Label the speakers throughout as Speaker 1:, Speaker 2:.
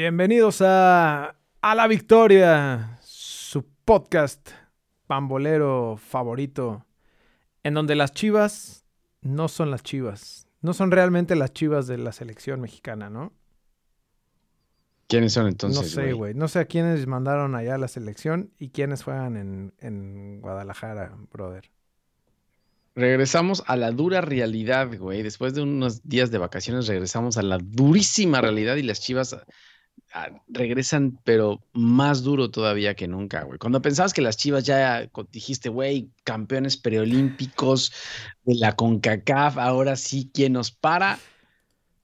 Speaker 1: Bienvenidos a, a La Victoria, su podcast pambolero favorito, en donde las chivas no son las chivas, no son realmente las chivas de la selección mexicana, ¿no?
Speaker 2: ¿Quiénes son entonces?
Speaker 1: no sé, güey. No sé a quiénes mandaron allá a la selección y quiénes juegan en, en Guadalajara, brother.
Speaker 2: Regresamos a la dura realidad, güey. Después de unos días de vacaciones regresamos a la durísima realidad y las chivas regresan, pero más duro todavía que nunca, güey. Cuando pensabas que las chivas ya dijiste, güey, campeones preolímpicos de la CONCACAF, ahora sí, ¿quién nos para?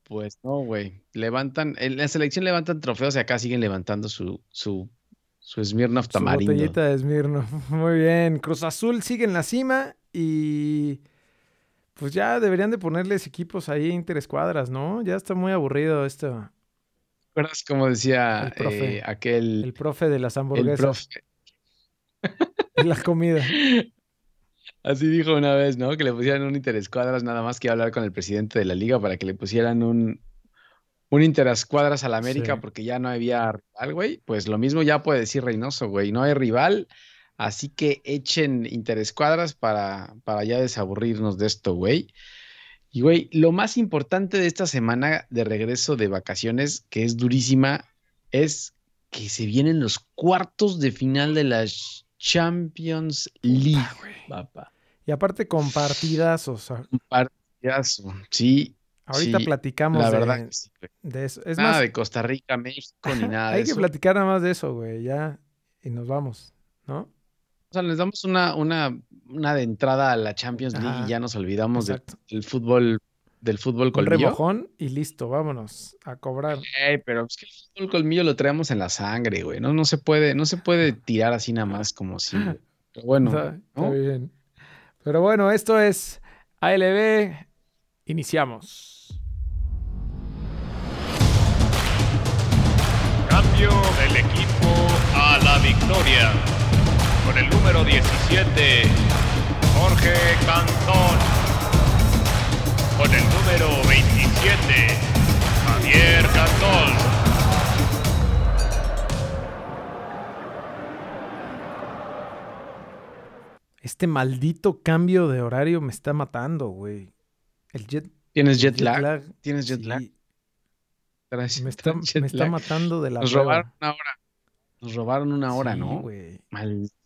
Speaker 2: Pues no, güey. Levantan, en la selección levantan trofeos y acá siguen levantando su, su, su Smirnoff
Speaker 1: Su
Speaker 2: tamarindo.
Speaker 1: botellita de Smirnoff. Muy bien. Cruz Azul sigue en la cima y pues ya deberían de ponerles equipos ahí interescuadras, ¿no? Ya está muy aburrido esto.
Speaker 2: ¿Recuerdas cómo decía
Speaker 1: El profe.
Speaker 2: eh, aquel
Speaker 1: El profe de las
Speaker 2: el
Speaker 1: hamburguesas.
Speaker 2: profe?
Speaker 1: de la comida.
Speaker 2: Así dijo una vez, ¿no? Que le pusieran un interescuadras nada más que hablar con el presidente de la liga para que le pusieran un, un interescuadras a la América
Speaker 1: Sí.
Speaker 2: porque ya no había rival, güey. Pues lo mismo ya puede decir Reynoso, güey. No hay rival, así que echen interescuadras para, para ya desaburrirnos de esto, güey. Y, güey, lo más importante de esta semana de regreso de vacaciones, que es durísima, es que se vienen los cuartos de final de la Champions League, papá.
Speaker 1: Y aparte con partidazos.
Speaker 2: partidazo, sí.
Speaker 1: Ahorita
Speaker 2: sí,
Speaker 1: platicamos
Speaker 2: La
Speaker 1: de,
Speaker 2: verdad que sí,
Speaker 1: de eso. Es
Speaker 2: nada
Speaker 1: más,
Speaker 2: de Costa Rica, México, ni nada de
Speaker 1: hay que
Speaker 2: eso.
Speaker 1: platicar nada más de eso, güey. Ya. Y nos vamos, ¿no?
Speaker 2: O sea, les damos una, una, una de entrada a la Champions League
Speaker 1: Ajá,
Speaker 2: y ya nos olvidamos del, fútbol, del fútbol
Speaker 1: Un
Speaker 2: colmillo.
Speaker 1: remojón y listo, vámonos a cobrar.
Speaker 2: Pero es que el fútbol colmillo lo traemos en la sangre, güey. No, no se puede, no se puede tirar así nada más como si. Pero bueno,
Speaker 1: Está, bien. Pero bueno, esto es ALB. Iniciamos.
Speaker 3: Cambio del equipo a la victoria. Con el número 17, Jorge Cantón. Con el número 27, Javier Cantón.
Speaker 1: Este maldito cambio de horario me está matando, güey. El jet,
Speaker 2: ¿Tienes
Speaker 1: el
Speaker 2: jet lag? ¿Tienes jet
Speaker 1: sí,
Speaker 2: lag? Traes-
Speaker 1: me está, matando de la
Speaker 2: Nos robaron una hora. Nos robaron una hora,
Speaker 1: Sí,
Speaker 2: ¿no?
Speaker 1: güey.
Speaker 2: Malditas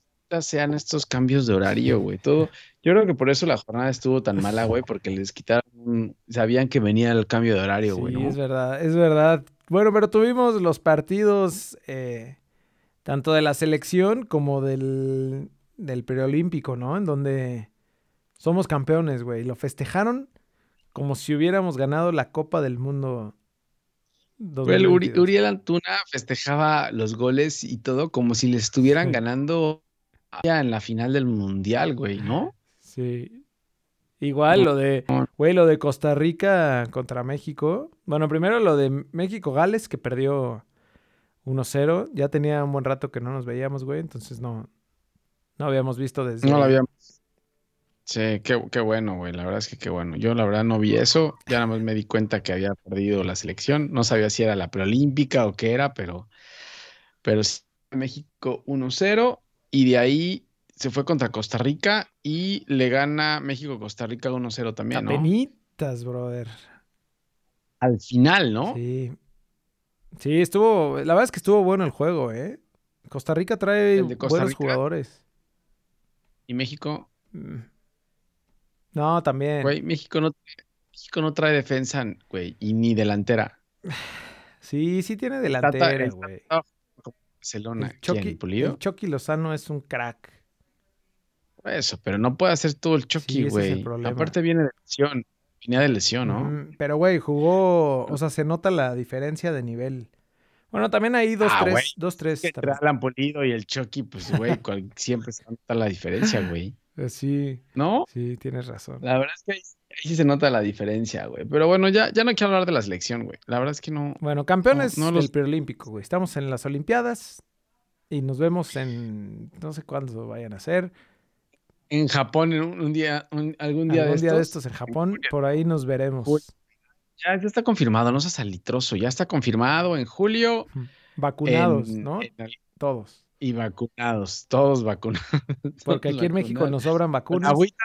Speaker 2: sean estos cambios de horario, güey. Todo. Yo creo que por eso la jornada estuvo tan mala, güey, porque les quitaron. Sabían que venía el cambio de horario, güey,
Speaker 1: Sí,
Speaker 2: ¿no?
Speaker 1: es verdad, es verdad. Bueno, pero tuvimos los partidos eh, tanto de la selección como del, del preolímpico, ¿no? En donde somos campeones, güey. Lo festejaron como si hubiéramos ganado la Copa del Mundo.
Speaker 2: Güey, el Uri-
Speaker 1: 2022.
Speaker 2: Uriel Antuna festejaba los goles y todo como si le estuvieran ganando ya en la final del mundial, güey, ¿no?
Speaker 1: Sí. Igual lo de, güey, lo de Costa Rica contra México. Bueno, primero lo de México-Gales, que perdió 1-0. Ya tenía un buen rato que no nos veíamos, güey. Entonces no, no habíamos visto desde...
Speaker 2: No lo habíamos. Sí, qué, qué bueno, güey. La verdad es que qué bueno. Yo la verdad no vi eso. Ya nada más me di cuenta que había perdido la selección. No sabía si era la preolímpica o qué era, pero, pero sí, México 1-0 y de ahí se fue contra Costa Rica y le gana México-Costa Rica 1-0 también, ¿no?
Speaker 1: Apenitas, brother.
Speaker 2: Al final, ¿no?
Speaker 1: Sí. Sí, estuvo... La verdad es que estuvo bueno el juego, ¿eh? Costa Rica trae
Speaker 2: Costa
Speaker 1: buenos
Speaker 2: Rica.
Speaker 1: jugadores.
Speaker 2: Y México,
Speaker 1: Mm. No, también.
Speaker 2: güey, México no, México no trae defensa, güey, y ni delantera.
Speaker 1: Sí, sí tiene delantera,
Speaker 2: el
Speaker 1: güey.
Speaker 2: Barcelona,
Speaker 1: El Chucky,
Speaker 2: ¿quién? ¿Pulido?
Speaker 1: el Chucky Lozano es un crack.
Speaker 2: Eso, pero no puede hacer todo el Chucky, güey. Aparte viene de lesión. Venía de lesión, ¿no?
Speaker 1: Mm, Pero, güey, jugó. O sea, se nota la diferencia de nivel. Bueno, también hay dos,
Speaker 2: Ah,
Speaker 1: tres.
Speaker 2: güey.
Speaker 1: Dos, tres.
Speaker 2: Alan Pulido y el Chucky, pues, güey, siempre se nota la diferencia, güey.
Speaker 1: Eh, Sí,
Speaker 2: ¿No?
Speaker 1: sí, tienes razón.
Speaker 2: La verdad es que ahí, ahí sí se nota la diferencia, güey. Pero bueno, ya, ya no quiero hablar de la selección, güey. La verdad es que no.
Speaker 1: Bueno, campeones
Speaker 2: No, no
Speaker 1: del
Speaker 2: los-
Speaker 1: preolímpico, güey. Estamos en las Olimpiadas y nos vemos en. No sé cuándo vayan a ser.
Speaker 2: En Japón, en un, un día, un- algún día
Speaker 1: Algún
Speaker 2: de
Speaker 1: día de
Speaker 2: estos.
Speaker 1: estos en Japón, por ahí nos veremos.
Speaker 2: Uy. ya, está confirmado, no seas alitroso, ya está confirmado en julio.
Speaker 1: Vacunados, ¿no? todos.
Speaker 2: Y vacunados, todos vacunados.
Speaker 1: Porque aquí en México nos sobran vacunas.
Speaker 2: Agüita,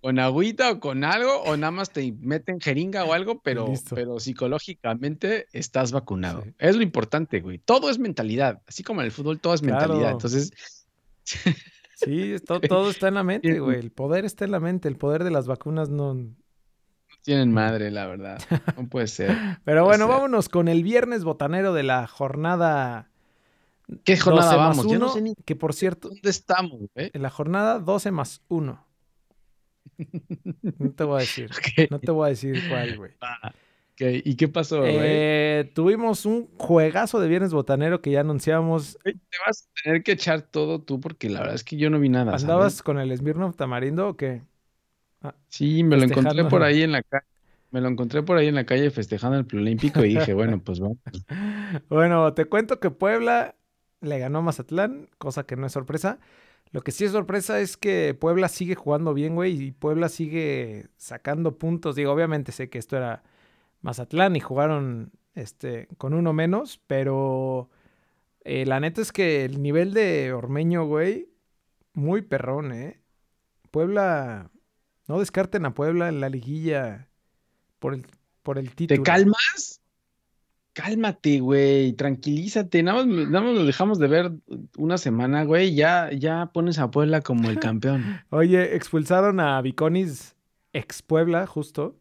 Speaker 2: con agüita o con algo, o nada más te meten jeringa o algo, pero, pero psicológicamente estás vacunado. Es lo importante, güey. Todo es mentalidad. Así como en el fútbol, todo es mentalidad. Entonces.
Speaker 1: Sí, todo, todo está en la mente, güey. El poder está en la mente. El poder de las vacunas no. No
Speaker 2: tienen madre, la verdad. No puede ser.
Speaker 1: Pero bueno, vámonos con el viernes botanero de la jornada.
Speaker 2: ¿Qué jornada vamos?
Speaker 1: Yo no sé ni... Que por cierto.
Speaker 2: ¿Dónde estamos, güey?
Speaker 1: En la jornada 12 más 1. No te voy a decir. No te voy a decir cuál, güey.
Speaker 2: Ah, ¿Y qué pasó, güey?
Speaker 1: Eh, tuvimos un juegazo de Viernes Botanero que ya anunciamos.
Speaker 2: Te vas a tener que echar todo tú porque la verdad es que yo no vi nada.
Speaker 1: ¿Andabas con el Smirnoff Tamarindo o qué?
Speaker 2: Ah, sí, me lo encontré por ahí en la calle. Me lo encontré por ahí en la calle festejando el preolímpico y dije, bueno, pues vamos.
Speaker 1: bueno, te cuento que Puebla le ganó a Mazatlán, cosa que no es sorpresa. Lo que sí es sorpresa es que Puebla sigue jugando bien, güey, y Puebla sigue sacando puntos. Digo, obviamente sé que esto era Mazatlán y jugaron este, con uno menos, pero eh, la neta es que el nivel de Ormeño, güey, muy perrón, ¿eh? Puebla, no descarten a Puebla en la liguilla por el, por el título.
Speaker 2: ¿Te calmas? Cálmate, güey, tranquilízate. Nada más, nada más lo dejamos de ver una semana, güey. Ya, ya pones a Puebla como el campeón.
Speaker 1: Oye, expulsaron a Viconis ex Puebla, justo,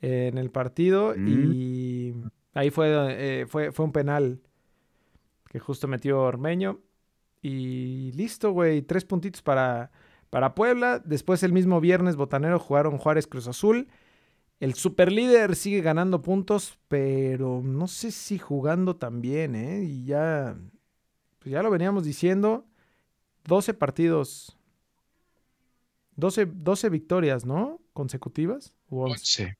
Speaker 1: en el partido. Mm. Y ahí fue, eh, fue, fue un penal que justo metió Ormeño. Y listo, güey. Tres puntitos para, para Puebla. Después el mismo viernes botanero jugaron Juárez Cruz Azul. El superlíder sigue ganando puntos, pero no sé si jugando también, ¿eh? Y ya, pues ya lo veníamos diciendo, 12 partidos, 12, 12 victorias, ¿no? Consecutivas.
Speaker 2: 11.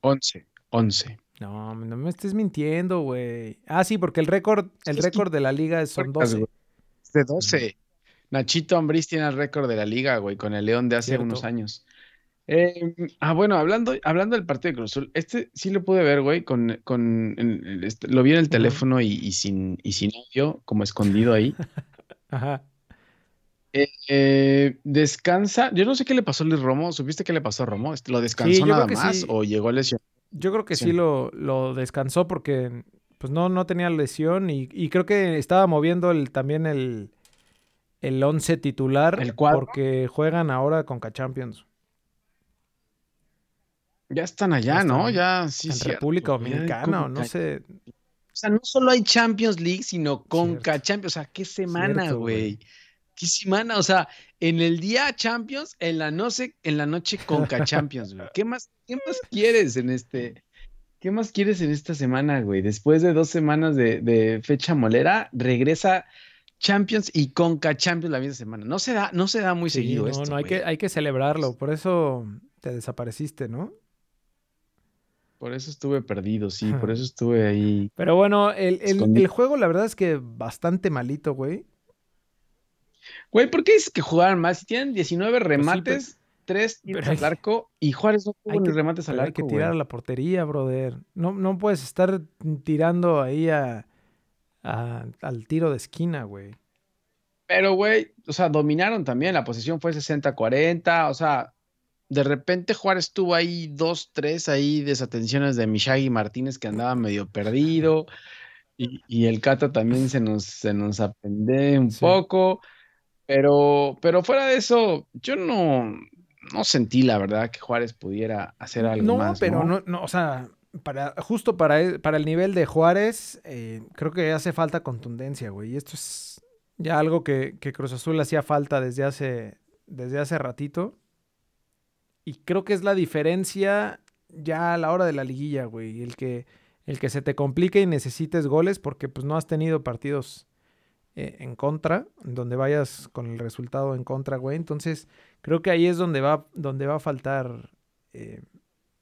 Speaker 2: 11. 11.
Speaker 1: No, no me estés mintiendo, güey. Ah, sí, porque el récord, el récord de la liga son 12.
Speaker 2: de 12. Nachito Ambriz tiene el récord de la liga, güey, con el León de hace unos años. Eh, ah, bueno, hablando, hablando del partido de Cruz Azul, este sí lo pude ver, güey, con, con este, lo vi en el teléfono y, sin, y sin audio, como escondido ahí. Ajá. Eh, eh, descansa, yo no sé qué le pasó a Luis Romo, ¿supiste qué le pasó a Romo? ¿Lo descansó nada más o llegó a lesión?
Speaker 1: Yo creo que sí, lo, lo, descansó porque pues no, no tenía lesión y, y creo que estaba moviendo el, también el, el once titular ¿El porque juegan ahora con K-Champions.
Speaker 2: Ya están allá, ¿no? Ya, sí,
Speaker 1: En República Dominicana, no sé.
Speaker 2: O sea, no solo hay Champions League, sino Conca Champions. O sea, qué semana, güey. Qué semana, o sea, en el día Champions, en la noche, en la noche Conca Champions, güey. ¿Qué más, ¿Qué más quieres en este? ¿Qué más quieres en esta semana, güey? Después de dos semanas de, fecha molera, regresa Champions y Conca Champions la misma semana. No se da, no se da muy seguido esto. No, no,
Speaker 1: hay que, hay que celebrarlo. Por eso te desapareciste, ¿no?
Speaker 2: Por eso estuve perdido, sí, por eso estuve ahí.
Speaker 1: Pero bueno, el, juego la verdad es que bastante malito, güey.
Speaker 2: Güey, ¿por qué es que jugaron más? Si tienen 19 pues remates, 3 tiros al arco y Juárez no tuvo remates al arco. Hay
Speaker 1: que tirar a la portería, brother. No, no puedes estar tirando ahí a, al tiro de esquina, güey.
Speaker 2: Pero, güey, o sea, dominaron también. La posición fue 60-40. O sea, de repente Juárez tuvo ahí dos, tres ahí desatenciones de Mishagi Martínez que andaba medio perdido. Y, el Cata también se nos, se nos apende un poco. Pero, pero fuera de eso, yo no, no sentí la verdad que Juárez pudiera hacer algo más.
Speaker 1: Pero no, pero no, o sea, para, justo para, e, para el nivel de Juárez, eh, creo que hace falta contundencia, güey. Y esto es ya algo que, que Cruz Azul hacía falta desde hace, desde hace ratito. Y creo que es la diferencia ya a la hora de la liguilla, güey. El que, el que se te complique y necesites goles porque pues no has tenido partidos eh, en contra, donde vayas con el resultado en contra, güey. Entonces creo que ahí es donde va, donde va a faltar... Eh,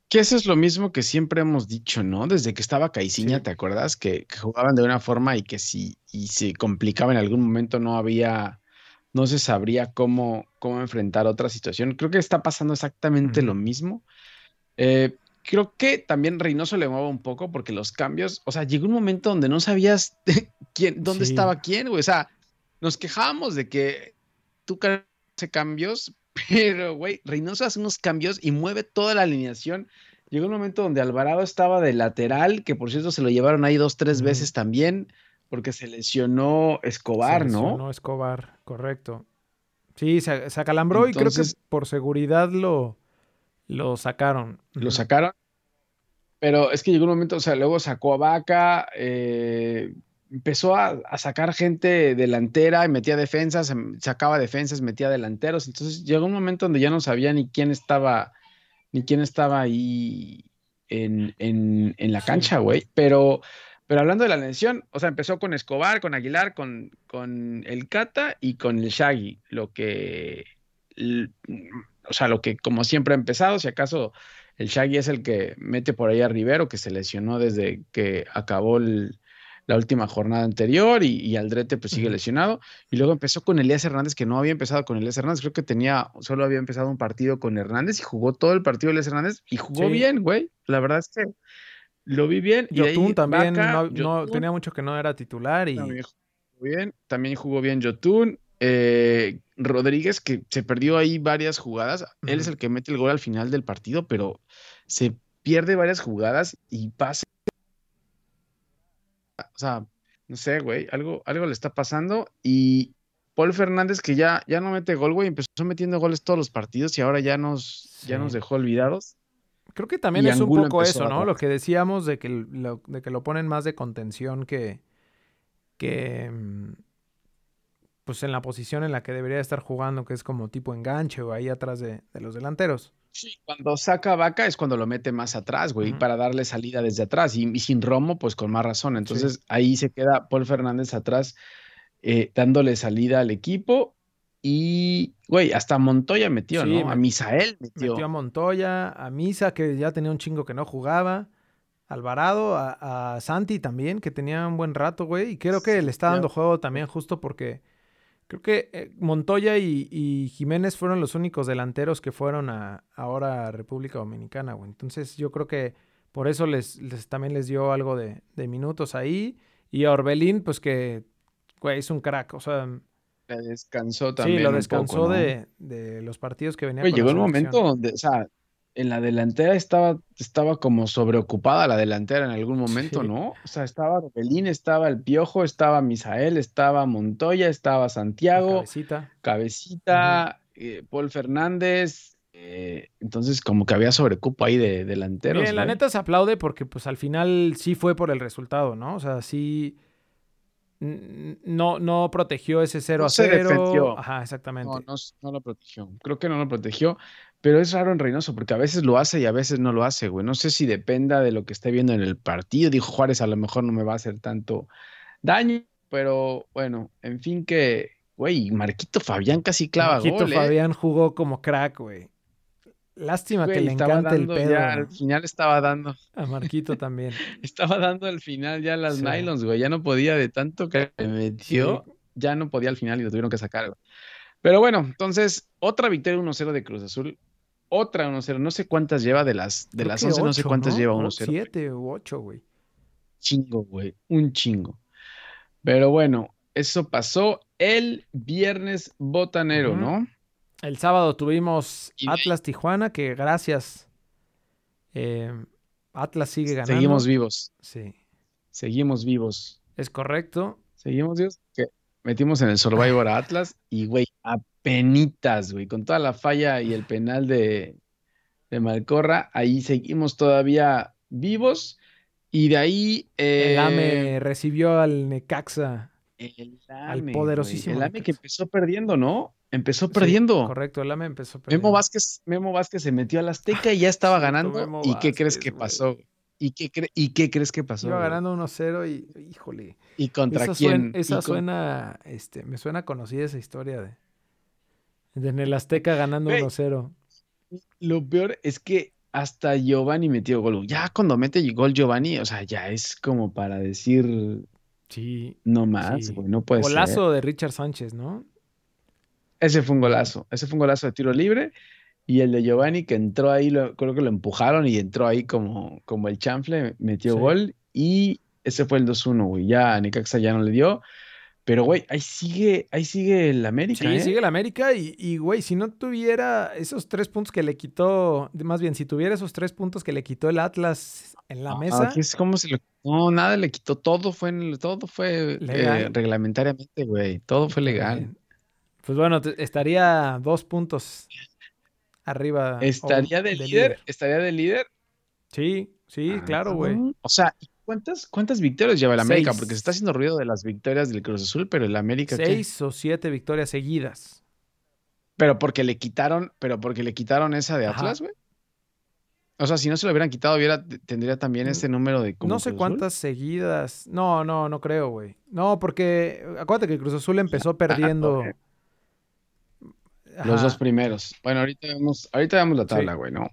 Speaker 2: que eso es lo mismo que siempre hemos dicho, ¿no? Desde que estaba Caiciña, ¿te acuerdas? Que, que, jugaban de una forma y que si y se complicaba en algún momento no había no se sabría cómo, cómo enfrentar otra situación. Creo que está pasando exactamente lo mismo. Eh, creo que también Reynoso le mueve un poco porque los cambios, o sea, llegó un momento donde no sabías quién, dónde
Speaker 1: Sí.
Speaker 2: estaba quién, güey. O sea, nos quejábamos de que tú hace cambios, pero, güey, Reynoso hace unos cambios y mueve toda la alineación. Llegó un momento donde Alvarado estaba de lateral, que por cierto se lo llevaron ahí dos, tres veces también, porque se lesionó Escobar,
Speaker 1: Se
Speaker 2: ¿no?
Speaker 1: lesionó Escobar, correcto. Sí, se, se acalambró y creo que por seguridad lo, lo sacaron.
Speaker 2: lo sacaron. Pero es que llegó un momento, o sea, luego sacó a Vaca, eh, empezó a, a sacar gente delantera y metía defensas, em, sacaba defensas, metía delanteros. Entonces llegó un momento donde ya no sabía ni quién estaba, ni quién estaba ahí en, en- en la cancha, güey. Pero, pero hablando de la lesión, o sea, empezó con Escobar, con Aguilar, con, con el Cata y con el Shaggy, lo que, o sea, lo que como siempre ha empezado, si acaso el Shaggy es el que mete por ahí a Rivero, que se lesionó desde que acabó el- la última jornada anterior, y, y Aldrete pues sigue lesionado. Y luego empezó con Elías Hernández, que no había empezado con Elías Hernández, creo que tenía, solo había empezado un partido con Hernández y jugó todo el partido Elías Hernández y jugó
Speaker 1: Sí.
Speaker 2: bien, güey. La verdad es que lo vi bien. Y
Speaker 1: Yotun también
Speaker 2: Vaca,
Speaker 1: no, tenía mucho que no era titular y
Speaker 2: también jugó bien, también jugó bien Yotun. eh, Rodríguez, que se perdió ahí varias jugadas. Él es el que mete el gol al final del partido, pero se pierde varias jugadas y pasa. O sea, no sé, güey, algo, algo le está pasando. Y Paul Fernández, que ya, ya no mete gol, güey, empezó metiendo goles todos los partidos y ahora ya nos, ya nos dejó olvidados.
Speaker 1: Creo que también
Speaker 2: y
Speaker 1: es un poco eso, ¿no? Lo que decíamos de que lo, de que lo ponen más de contención que, que mm, pues en la posición en la que debería estar jugando, que es como tipo enganche o ahí atrás de, de los delanteros.
Speaker 2: Sí, cuando saca Vaca es cuando lo mete más atrás, güey, para darle salida desde atrás. Y, y sin Romo, pues con más razón. Entonces ahí se queda Paul Fernández atrás, eh, dándole salida al equipo. Y, güey, hasta Montoya metió,
Speaker 1: Sí,
Speaker 2: ¿no? A Misael metió.
Speaker 1: Metió a Montoya, a Misa, que ya tenía un chingo que no jugaba. Alvarado, a, a Santi también, que tenía un buen rato, güey. Y creo que le está dando juego también justo porque creo que eh, Montoya y, y Jiménez fueron los únicos delanteros que fueron a, ahora a República Dominicana, güey. Entonces yo creo que por eso les, les- también les dio algo de, de minutos ahí. Y a Orbelín, pues que, güey, es un crack. O sea,
Speaker 2: descansó también.
Speaker 1: sí, lo
Speaker 2: un
Speaker 1: descansó
Speaker 2: poco, ¿no?
Speaker 1: de, de los partidos que venía
Speaker 2: Güey,
Speaker 1: con
Speaker 2: llegó
Speaker 1: selección.
Speaker 2: momento donde, o sea, en la delantera estaba, estaba como sobreocupada la delantera en algún momento,
Speaker 1: Sí.
Speaker 2: ¿no? O sea, estaba Robelín, estaba el Piojo, estaba Misael, estaba Montoya, estaba Santiago.
Speaker 1: Cabecita.
Speaker 2: Cabecita, eh, Paul Fernández. eh, entonces, como que había sobrecupo ahí de delanteros.
Speaker 1: Bien, la neta se aplaude porque pues al final sí fue por el resultado, ¿no? O sea, sí no, no protegió ese 0
Speaker 2: No
Speaker 1: a
Speaker 2: se
Speaker 1: 0.
Speaker 2: defendió.
Speaker 1: Ajá, exactamente.
Speaker 2: No, no, no lo protegió. Creo que no lo protegió. Pero es raro en Reynoso porque a veces lo hace y a veces no lo hace, güey. No sé si dependa de lo que esté viendo en el partido. Dijo Juárez, a lo mejor no me va a hacer tanto daño. Pero bueno, en fin que, güey, Marquito Fabián casi clava
Speaker 1: Marquito
Speaker 2: gol, ¿eh?
Speaker 1: Fabián jugó como crack, güey. Lástima
Speaker 2: Güey,
Speaker 1: que le encanta el pedo
Speaker 2: ya, al final estaba dando.
Speaker 1: a Marquito también.
Speaker 2: Estaba dando al final ya las
Speaker 1: Sí.
Speaker 2: nylons, güey. Ya no podía de tanto que le metió. Ya no podía al final y lo tuvieron que sacar, güey. Pero bueno, entonces, otra victoria 1-0 de Cruz Azul. Otra 1-0. No sé cuántas lleva de las, de
Speaker 1: Creo
Speaker 2: las
Speaker 1: que
Speaker 2: 11, no sé cuántas lleva
Speaker 1: O
Speaker 2: 1-0.
Speaker 1: Siete u ocho, güey.
Speaker 2: Chingo, güey. Un chingo. Pero bueno, eso pasó el viernes botanero,
Speaker 1: Ujú.
Speaker 2: ¿no?
Speaker 1: El sábado tuvimos Atlas Tijuana, que gracias. eh, Atlas sigue ganando.
Speaker 2: Seguimos vivos.
Speaker 1: Sí,
Speaker 2: Seguimos vivos.
Speaker 1: es correcto.
Speaker 2: Seguimos, Dios, que metimos en el Survivor a Atlas y, güey, apenitas, güey, con toda la falla y el penal de, de Malcorra, ahí seguimos todavía vivos y de ahí...
Speaker 1: El
Speaker 2: eh,
Speaker 1: AME recibió al Necaxa.
Speaker 2: El
Speaker 1: al
Speaker 2: AME,
Speaker 1: poderosísimo
Speaker 2: güey, El AME que empezó perdiendo, ¿no? Empezó
Speaker 1: Sí,
Speaker 2: perdiendo.
Speaker 1: correcto, el AME empezó perdiendo.
Speaker 2: Memo Vázquez, Memo Vázquez se metió al Azteca y ya estaba ganando.
Speaker 1: Memo
Speaker 2: ¿Y qué crees que
Speaker 1: güey.
Speaker 2: pasó? ¿Y qué, cre- ¿Y qué crees que pasó?
Speaker 1: Iba
Speaker 2: güey?
Speaker 1: ganando 1-0 y, híjole.
Speaker 2: ¿Y contra
Speaker 1: Esa,
Speaker 2: quién?
Speaker 1: suen- esa
Speaker 2: ¿Y con-
Speaker 1: suena, este, me suena conocida esa historia de, de en el Azteca ganando
Speaker 2: Güey.
Speaker 1: 1-0.
Speaker 2: Lo peor es que hasta Giovanni metió gol. Ya cuando mete gol Giovanni, o sea, ya es como para decir
Speaker 1: Sí.
Speaker 2: no más,
Speaker 1: Sí.
Speaker 2: güey, no puede ser.
Speaker 1: Golazo de Richard Sánchez, ¿no?
Speaker 2: Ese fue un golazo. Ese fue un golazo de tiro libre. Y el de Giovanni que entró ahí, lo, creo que lo empujaron y entró ahí como, como el chanfle, metió
Speaker 1: Sí.
Speaker 2: gol y ese fue el 2-1, güey. Ya a Necaxa ya no le dio. Pero, güey, ahí sigue, ahí sigue el América.
Speaker 1: Sí,
Speaker 2: ¿eh?
Speaker 1: sigue el América y, y, güey, si no tuviera esos tres puntos que le quitó, más bien, si tuviera esos tres puntos que le quitó el Atlas en la
Speaker 2: Ah,
Speaker 1: mesa,
Speaker 2: aquí es como lo. No, nada le quitó. Todo fue, en el- todo fue eh,
Speaker 1: Legal.
Speaker 2: reglamentariamente, güey. Todo fue legal.
Speaker 1: pues bueno, estaría dos puntos arriba. o
Speaker 2: Estaría de líder, estaría de líder.
Speaker 1: Sí, sí, claro, güey.
Speaker 2: Ah, O sea, ¿y ¿cuántas, cuántas victorias lleva el América?
Speaker 1: Seis.
Speaker 2: Porque se está haciendo ruido de las victorias del Cruz Azul, pero el América. ¿qué?
Speaker 1: Seis o siete victorias seguidas.
Speaker 2: Pero porque le quitaron, pero porque le quitaron esa de. Atlas, güey. O sea, si no se lo hubieran quitado, hubiera, tendría también
Speaker 1: Mm,
Speaker 2: ese número de como
Speaker 1: No sé
Speaker 2: Cruz Azul.
Speaker 1: cuántas seguidas. No, no, no creo, güey. No, porque acuérdate que Cruz Azul empezó perdiendo.
Speaker 2: ok. Los dos primeros. Bueno, ahorita vemos, ahorita vemos la tabla,
Speaker 1: Sí.
Speaker 2: güey, ¿no?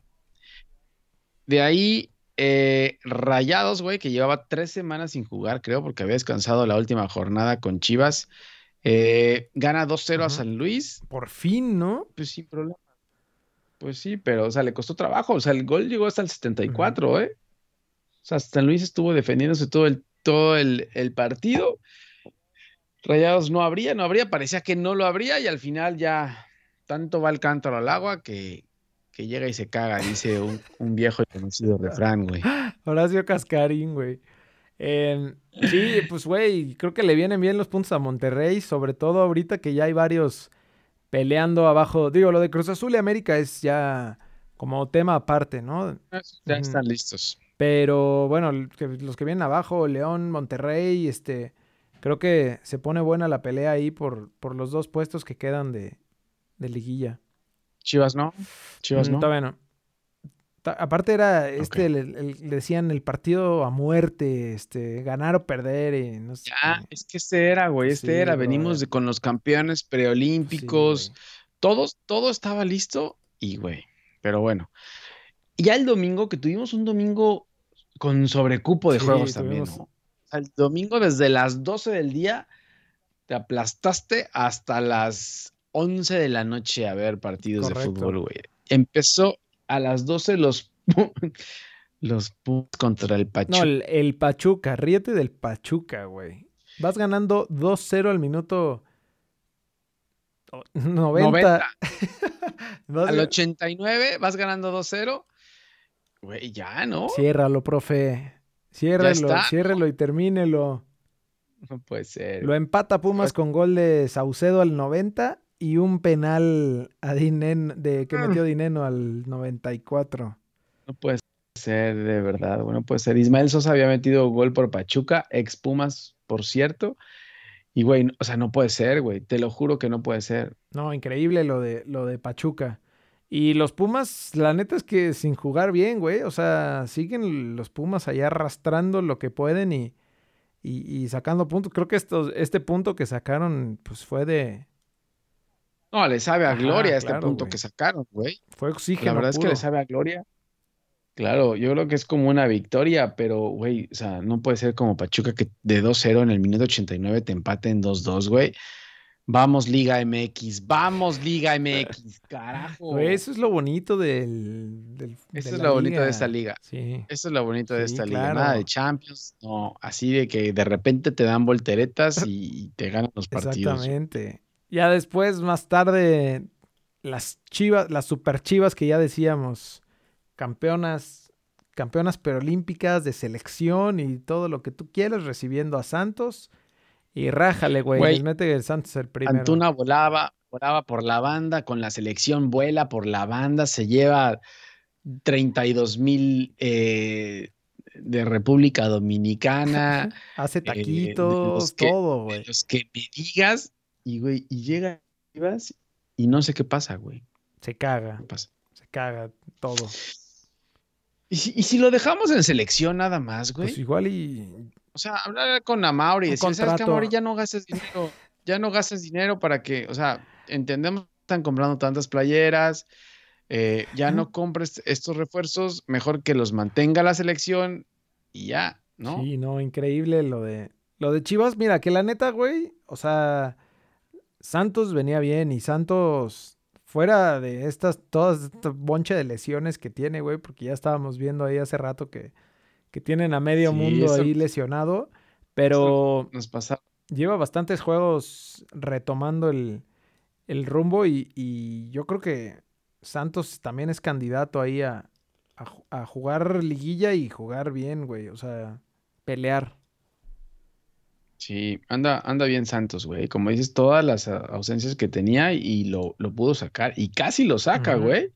Speaker 2: De ahí, eh, Rayados, güey, que llevaba tres semanas sin jugar, creo, porque había descansado la última jornada con Chivas. eh, gana 2-0 a. San Luis.
Speaker 1: Por fin, ¿no?
Speaker 2: Pues sin problema. Pues sí, pero, o sea, le costó trabajo. O sea, el gol llegó hasta el 74, ¿eh? O sea, San Luis estuvo defendiéndose todo el, todo el, el partido. Rayados no habría, no habría, parecía que no lo habría y al final ya tanto va el cántaro al agua que, que llega y se caga, dice un, un viejo y conocido refrán, güey.
Speaker 1: Horacio Cascarín, güey. Eh, sí, pues, güey, creo que le vienen bien los puntos a Monterrey, sobre todo ahorita que ya hay varios peleando abajo. Digo, lo de Cruz Azul y América es ya como tema aparte, ¿no?
Speaker 2: Ya están listos.
Speaker 1: Pero bueno, los que vienen abajo, León, Monterrey, este, creo que se pone buena la pelea ahí por, por los dos puestos que quedan de, de liguilla.
Speaker 2: Chivas no, Chivas
Speaker 1: Mm,
Speaker 2: no.
Speaker 1: Todavía no. Aparte era este, le decían el partido a muerte, este, ganar o perder, y no sé
Speaker 2: Ya, es que este era, güey, este
Speaker 1: Sí,
Speaker 2: era. Venimos de, con los campeones preolímpicos. todos, todo estaba listo y, güey, pero bueno. Y ya el domingo, que tuvimos un domingo con sobrecupo de
Speaker 1: Sí,
Speaker 2: juegos también,
Speaker 1: tuvimos-
Speaker 2: ¿no? O sea, el domingo desde las 12 del día te aplastaste hasta las 11 de la noche a ver partidos de fútbol, güey. Empezó a las 12 los, los Pumas contra el
Speaker 1: No,
Speaker 2: Pachuca.
Speaker 1: el, el Pachuca, ríete del Pachuca, güey. Vas ganando 2-0 al minuto o- 90.
Speaker 2: 90.
Speaker 1: Vas
Speaker 2: Al
Speaker 1: ga-
Speaker 2: 89 vas ganando 2-0. Güey, ya, ¿no?
Speaker 1: Ciérralo, profe. Ciérrelo,
Speaker 2: está,
Speaker 1: ciérrelo y termínelo.
Speaker 2: No puede ser.
Speaker 1: Lo empata Pumas con gol de Saucedo al 90 y un penal a de, que
Speaker 2: Ah.
Speaker 1: metió Dineno al 94.
Speaker 2: No puede ser, de verdad. Bueno, puede ser. Ismael Sosa había metido gol por Pachuca, ex Pumas, por cierto. Y, güey, o sea, no puede ser, güey. Te lo juro que no puede ser.
Speaker 1: No, increíble lo de, lo de Pachuca. Y los Pumas, la neta es que sin jugar bien, güey. O sea, siguen los Pumas allá arrastrando lo que pueden y, y, y sacando puntos. Creo que estos, este punto que sacaron, pues fue de.
Speaker 2: No, le sabe a gloria este
Speaker 1: claro,
Speaker 2: punto que sacaron, güey.
Speaker 1: Fue oxígeno.
Speaker 2: La verdad es que le sabe a gloria. Claro, yo creo que es como una victoria, pero, güey, o sea, no puede ser como Pachuca que de 2-0 en el minuto 89 te empate en 2-2, güey. Vamos, Liga MX, vamos, Liga MX, carajo.
Speaker 1: Eso es lo bonito del. del
Speaker 2: Eso
Speaker 1: de
Speaker 2: es lo bonito de esta liga.
Speaker 1: Sí.
Speaker 2: Eso es lo bonito de
Speaker 1: Sí,
Speaker 2: esta liga. Nada de Champions, no. Así de que de repente te dan volteretas y te ganan los partidos.
Speaker 1: Exactamente. Ya después, más tarde, las chivas, las super chivas que ya decíamos, campeonas, campeonas perolímpicas de selección y todo lo que tú quieras, recibiendo a Santos. Y rájale, güey. Les mete el Santos el primero.
Speaker 2: Antuna volaba, volaba por la banda, con la selección vuela por la banda, se lleva 32 mil eh, de República Dominicana.
Speaker 1: Hace
Speaker 2: eh, de
Speaker 1: taquitos,
Speaker 2: que-
Speaker 1: todo, güey.
Speaker 2: los que me digas, y güey, y llega Chivas y no sé qué pasa, güey.
Speaker 1: Se caga, se caga todo.
Speaker 2: Y si, y si lo dejamos en selección nada más, güey.
Speaker 1: Pues igual y.
Speaker 2: O sea, hablar con Amauri y ¿sabes qué. Amauri? Ya no gastes dinero, ya no gastes dinero para que, o sea, entendemos que están comprando tantas playeras, eh, ya no compres estos refuerzos, mejor que los mantenga la selección y ya, ¿no?
Speaker 1: Sí, no, increíble lo de. Lo de Chivas, mira, que la neta, güey, o sea, Santos venía bien y Santos fuera de estas, todas esta boncha de lesiones que tiene, güey, porque ya estábamos viendo ahí hace rato que, que tienen a medio
Speaker 2: Sí,
Speaker 1: mundo
Speaker 2: eso-
Speaker 1: ahí lesionado, pero
Speaker 2: Nos pasa.
Speaker 1: lleva bastantes juegos retomando el, el rumbo y, y yo creo que Santos también es candidato ahí a, a a jugar liguilla y jugar bien, güey, o sea, pelear.
Speaker 2: Sí, anda, anda bien Santos, güey. Como dices, todas las ausencias que tenía y lo, lo pudo sacar. Y casi lo saca, güey.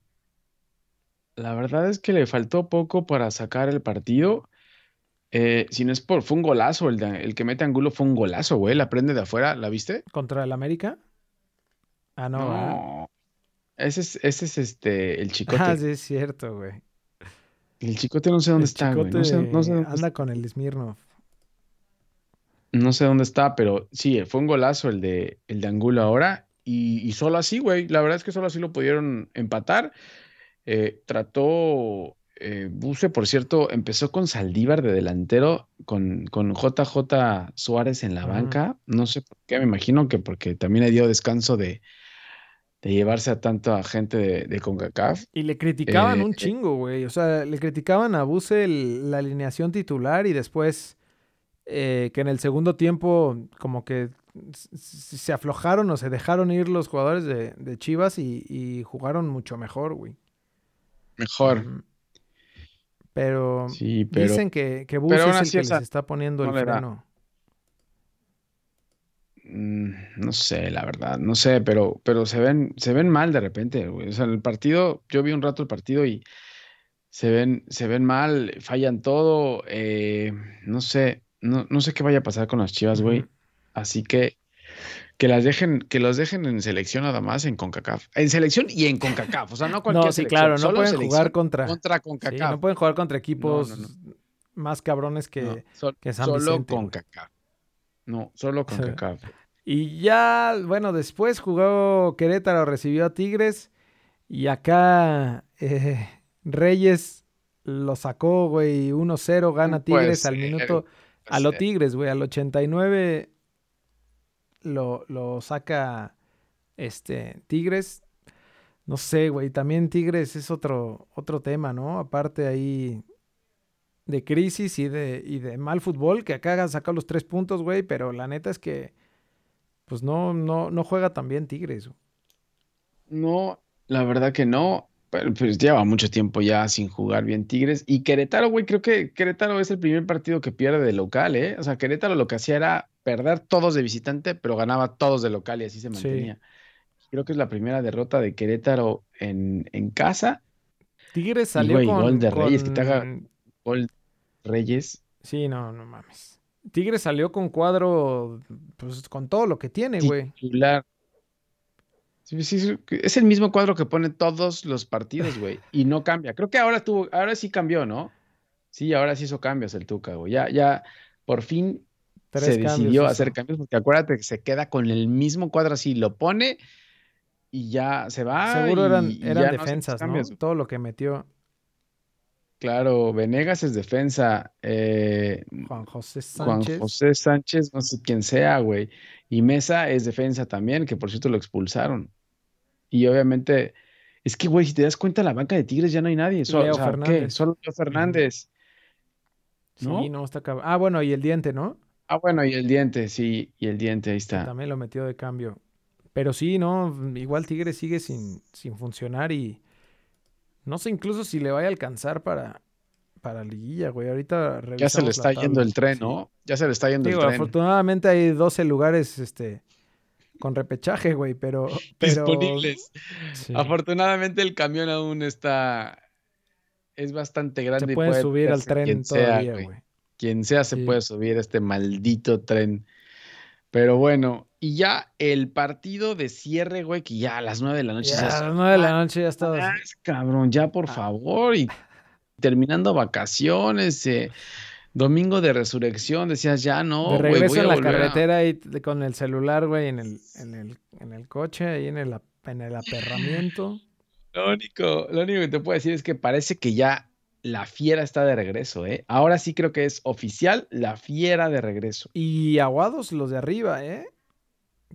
Speaker 2: La verdad es que le faltó poco para sacar el partido. Eh, si no es por, fue un golazo. El, de- el que mete Angulo fue un golazo, güey. La prende de afuera, ¿la viste?
Speaker 1: ¿Contra el América? Ah, no.
Speaker 2: Ese es, ese es este, el chicote.
Speaker 1: Ah, sí, es cierto, güey.
Speaker 2: El chicote no sé dónde
Speaker 1: El
Speaker 2: está, güey. No sé,
Speaker 1: chicote
Speaker 2: no sé dónde
Speaker 1: anda con el Smirnov.
Speaker 2: No sé dónde está, pero sí, fue un golazo el de, el de Angulo ahora. Y, y solo así, güey. La verdad es que solo así lo pudieron empatar. Eh, trató. eh, Buse, por cierto, empezó con Saldívar de delantero, con, con JJ Suárez en la banca. No sé por qué, me imagino que porque también le dio descanso de, de llevarse a tanta gente de, de CONCACAF.
Speaker 1: Y le criticaban
Speaker 2: Eh,
Speaker 1: un
Speaker 2: eh.
Speaker 1: chingo, güey. O sea, le criticaban a Buse el- la alineación titular y después eh, que en el segundo tiempo como que se aflojaron o se dejaron ir los jugadores de, de Chivas y, y jugaron mucho mejor, güey.
Speaker 2: Mejor.
Speaker 1: Ujú. Pero
Speaker 2: Sí, pero.
Speaker 1: dicen que, que
Speaker 2: aún
Speaker 1: es el que les está poniendo
Speaker 2: no
Speaker 1: el freno.
Speaker 2: Mm, No sé, la verdad, no sé, pero, pero se ven, se ven mal de repente, güey. O sea, en el partido, yo vi un rato el partido y se ven, se ven mal, fallan todo. eh, no sé, no, no sé qué vaya a pasar con las Chivas, güey. Así que que las dejen, que los dejen en selección nada más en CONCACAF. En selección y en CONCACAF, o sea, no cualquier
Speaker 1: No, sí,
Speaker 2: selección,
Speaker 1: claro, no pueden jugar contra,
Speaker 2: contra
Speaker 1: sí,
Speaker 2: CONCACAF.
Speaker 1: no pueden jugar contra equipos
Speaker 2: no, no.
Speaker 1: más cabrones que,
Speaker 2: sol-
Speaker 1: que San
Speaker 2: solo
Speaker 1: Vicente.
Speaker 2: CONCACAF. No, solo CONCACAF.
Speaker 1: Y ya, bueno, después jugó Querétaro, recibió a Tigres. Y acá eh, Reyes lo sacó, güey, 1-0, gana Tigres al minuto. A lo Tigres, güey, al 89 lo, lo saca este Tigres. No sé, güey, también Tigres es otro, otro tema, ¿no? Aparte ahí de crisis y de, y de mal fútbol, que acá saca los tres puntos, güey, pero la neta es que pues no, no, no juega tan bien Tigres.
Speaker 2: No, la verdad que no. Pero pues lleva mucho tiempo ya sin jugar bien Tigres. Y Querétaro, güey, creo que Querétaro es el primer partido que pierde de local, ¿eh? O sea, Querétaro lo que hacía era perder todos de visitante, pero ganaba todos de local y así se
Speaker 1: Sí.
Speaker 2: mantenía. Creo que es la primera derrota de Querétaro en, en casa.
Speaker 1: Tigres
Speaker 2: Y,
Speaker 1: salió
Speaker 2: güey,
Speaker 1: con,
Speaker 2: gol de Reyes, que te haga- Gol Reyes.
Speaker 1: Sí, no, no mames. Tigres salió con cuadro, pues con todo lo que tiene, güey.
Speaker 2: Titular. Es el mismo cuadro que pone todos los partidos, güey. Y no cambia. Creo que ahora tuvo, ahora sí cambió, ¿no? Sí, ahora sí hizo cambios el Tuca, güey. Ya, ya, por fin
Speaker 1: Tres
Speaker 2: se decidió hacer cambios, porque acuérdate que se queda con el mismo cuadro así, lo pone y ya se va.
Speaker 1: Seguro eran,
Speaker 2: y-
Speaker 1: eran defensas, ¿no? Todo lo que metió
Speaker 2: Claro, Venegas es defensa. eh,
Speaker 1: Juan José
Speaker 2: Juan
Speaker 1: Sánchez.
Speaker 2: José Sánchez, no sé quién sea, güey. Y Mesa es defensa también, que por cierto lo expulsaron. Y obviamente, es que, güey, si te das cuenta, la banca de Tigres ya no hay nadie. So-
Speaker 1: Leo
Speaker 2: o sea, ¿qué?
Speaker 1: Fernández.
Speaker 2: Solo Leo Fernández. ¿no?
Speaker 1: Sí, no, está cabrón. Ah, bueno, y el diente, ¿no?
Speaker 2: Ah, bueno, y el diente, sí, y el diente, ahí está.
Speaker 1: también lo metió de cambio. Pero sí, no, igual Tigres sigue sin, sin funcionar y no sé incluso si le vaya a alcanzar para, para liguilla, güey. Ahorita
Speaker 2: Ya se le está yendo el tren. ¿no? Ya se le está yendo el tren.
Speaker 1: afortunadamente hay 12 lugares este, con repechaje, güey, pero, pero
Speaker 2: Disponibles.
Speaker 1: sí,
Speaker 2: Afortunadamente el camión aún está, es bastante grande.
Speaker 1: se
Speaker 2: y
Speaker 1: pueden
Speaker 2: puede
Speaker 1: subir al tren
Speaker 2: quien sea,
Speaker 1: todavía,
Speaker 2: güey. Quien sea se
Speaker 1: Sí.
Speaker 2: puede subir a este maldito tren. Pero bueno, y ya el partido de cierre, güey, que ya a las nueve de la noche
Speaker 1: Ya,
Speaker 2: dices,
Speaker 1: a las 9 de la noche ya.
Speaker 2: "Más, cabrón, ya por
Speaker 1: Ah.
Speaker 2: favor. Y terminando vacaciones, eh, domingo de resurrección, decías, ya no,
Speaker 1: de regreso en la
Speaker 2: volver a-".
Speaker 1: carretera y con el celular, güey, en el, en el, en el coche, ahí en el, en el aperramiento.
Speaker 2: Lo único, lo único que te puedo decir es que parece que ya la fiera está de regreso, ¿eh? Ahora sí creo que es oficial la fiera de regreso.
Speaker 1: Y aguados los de arriba, ¿eh?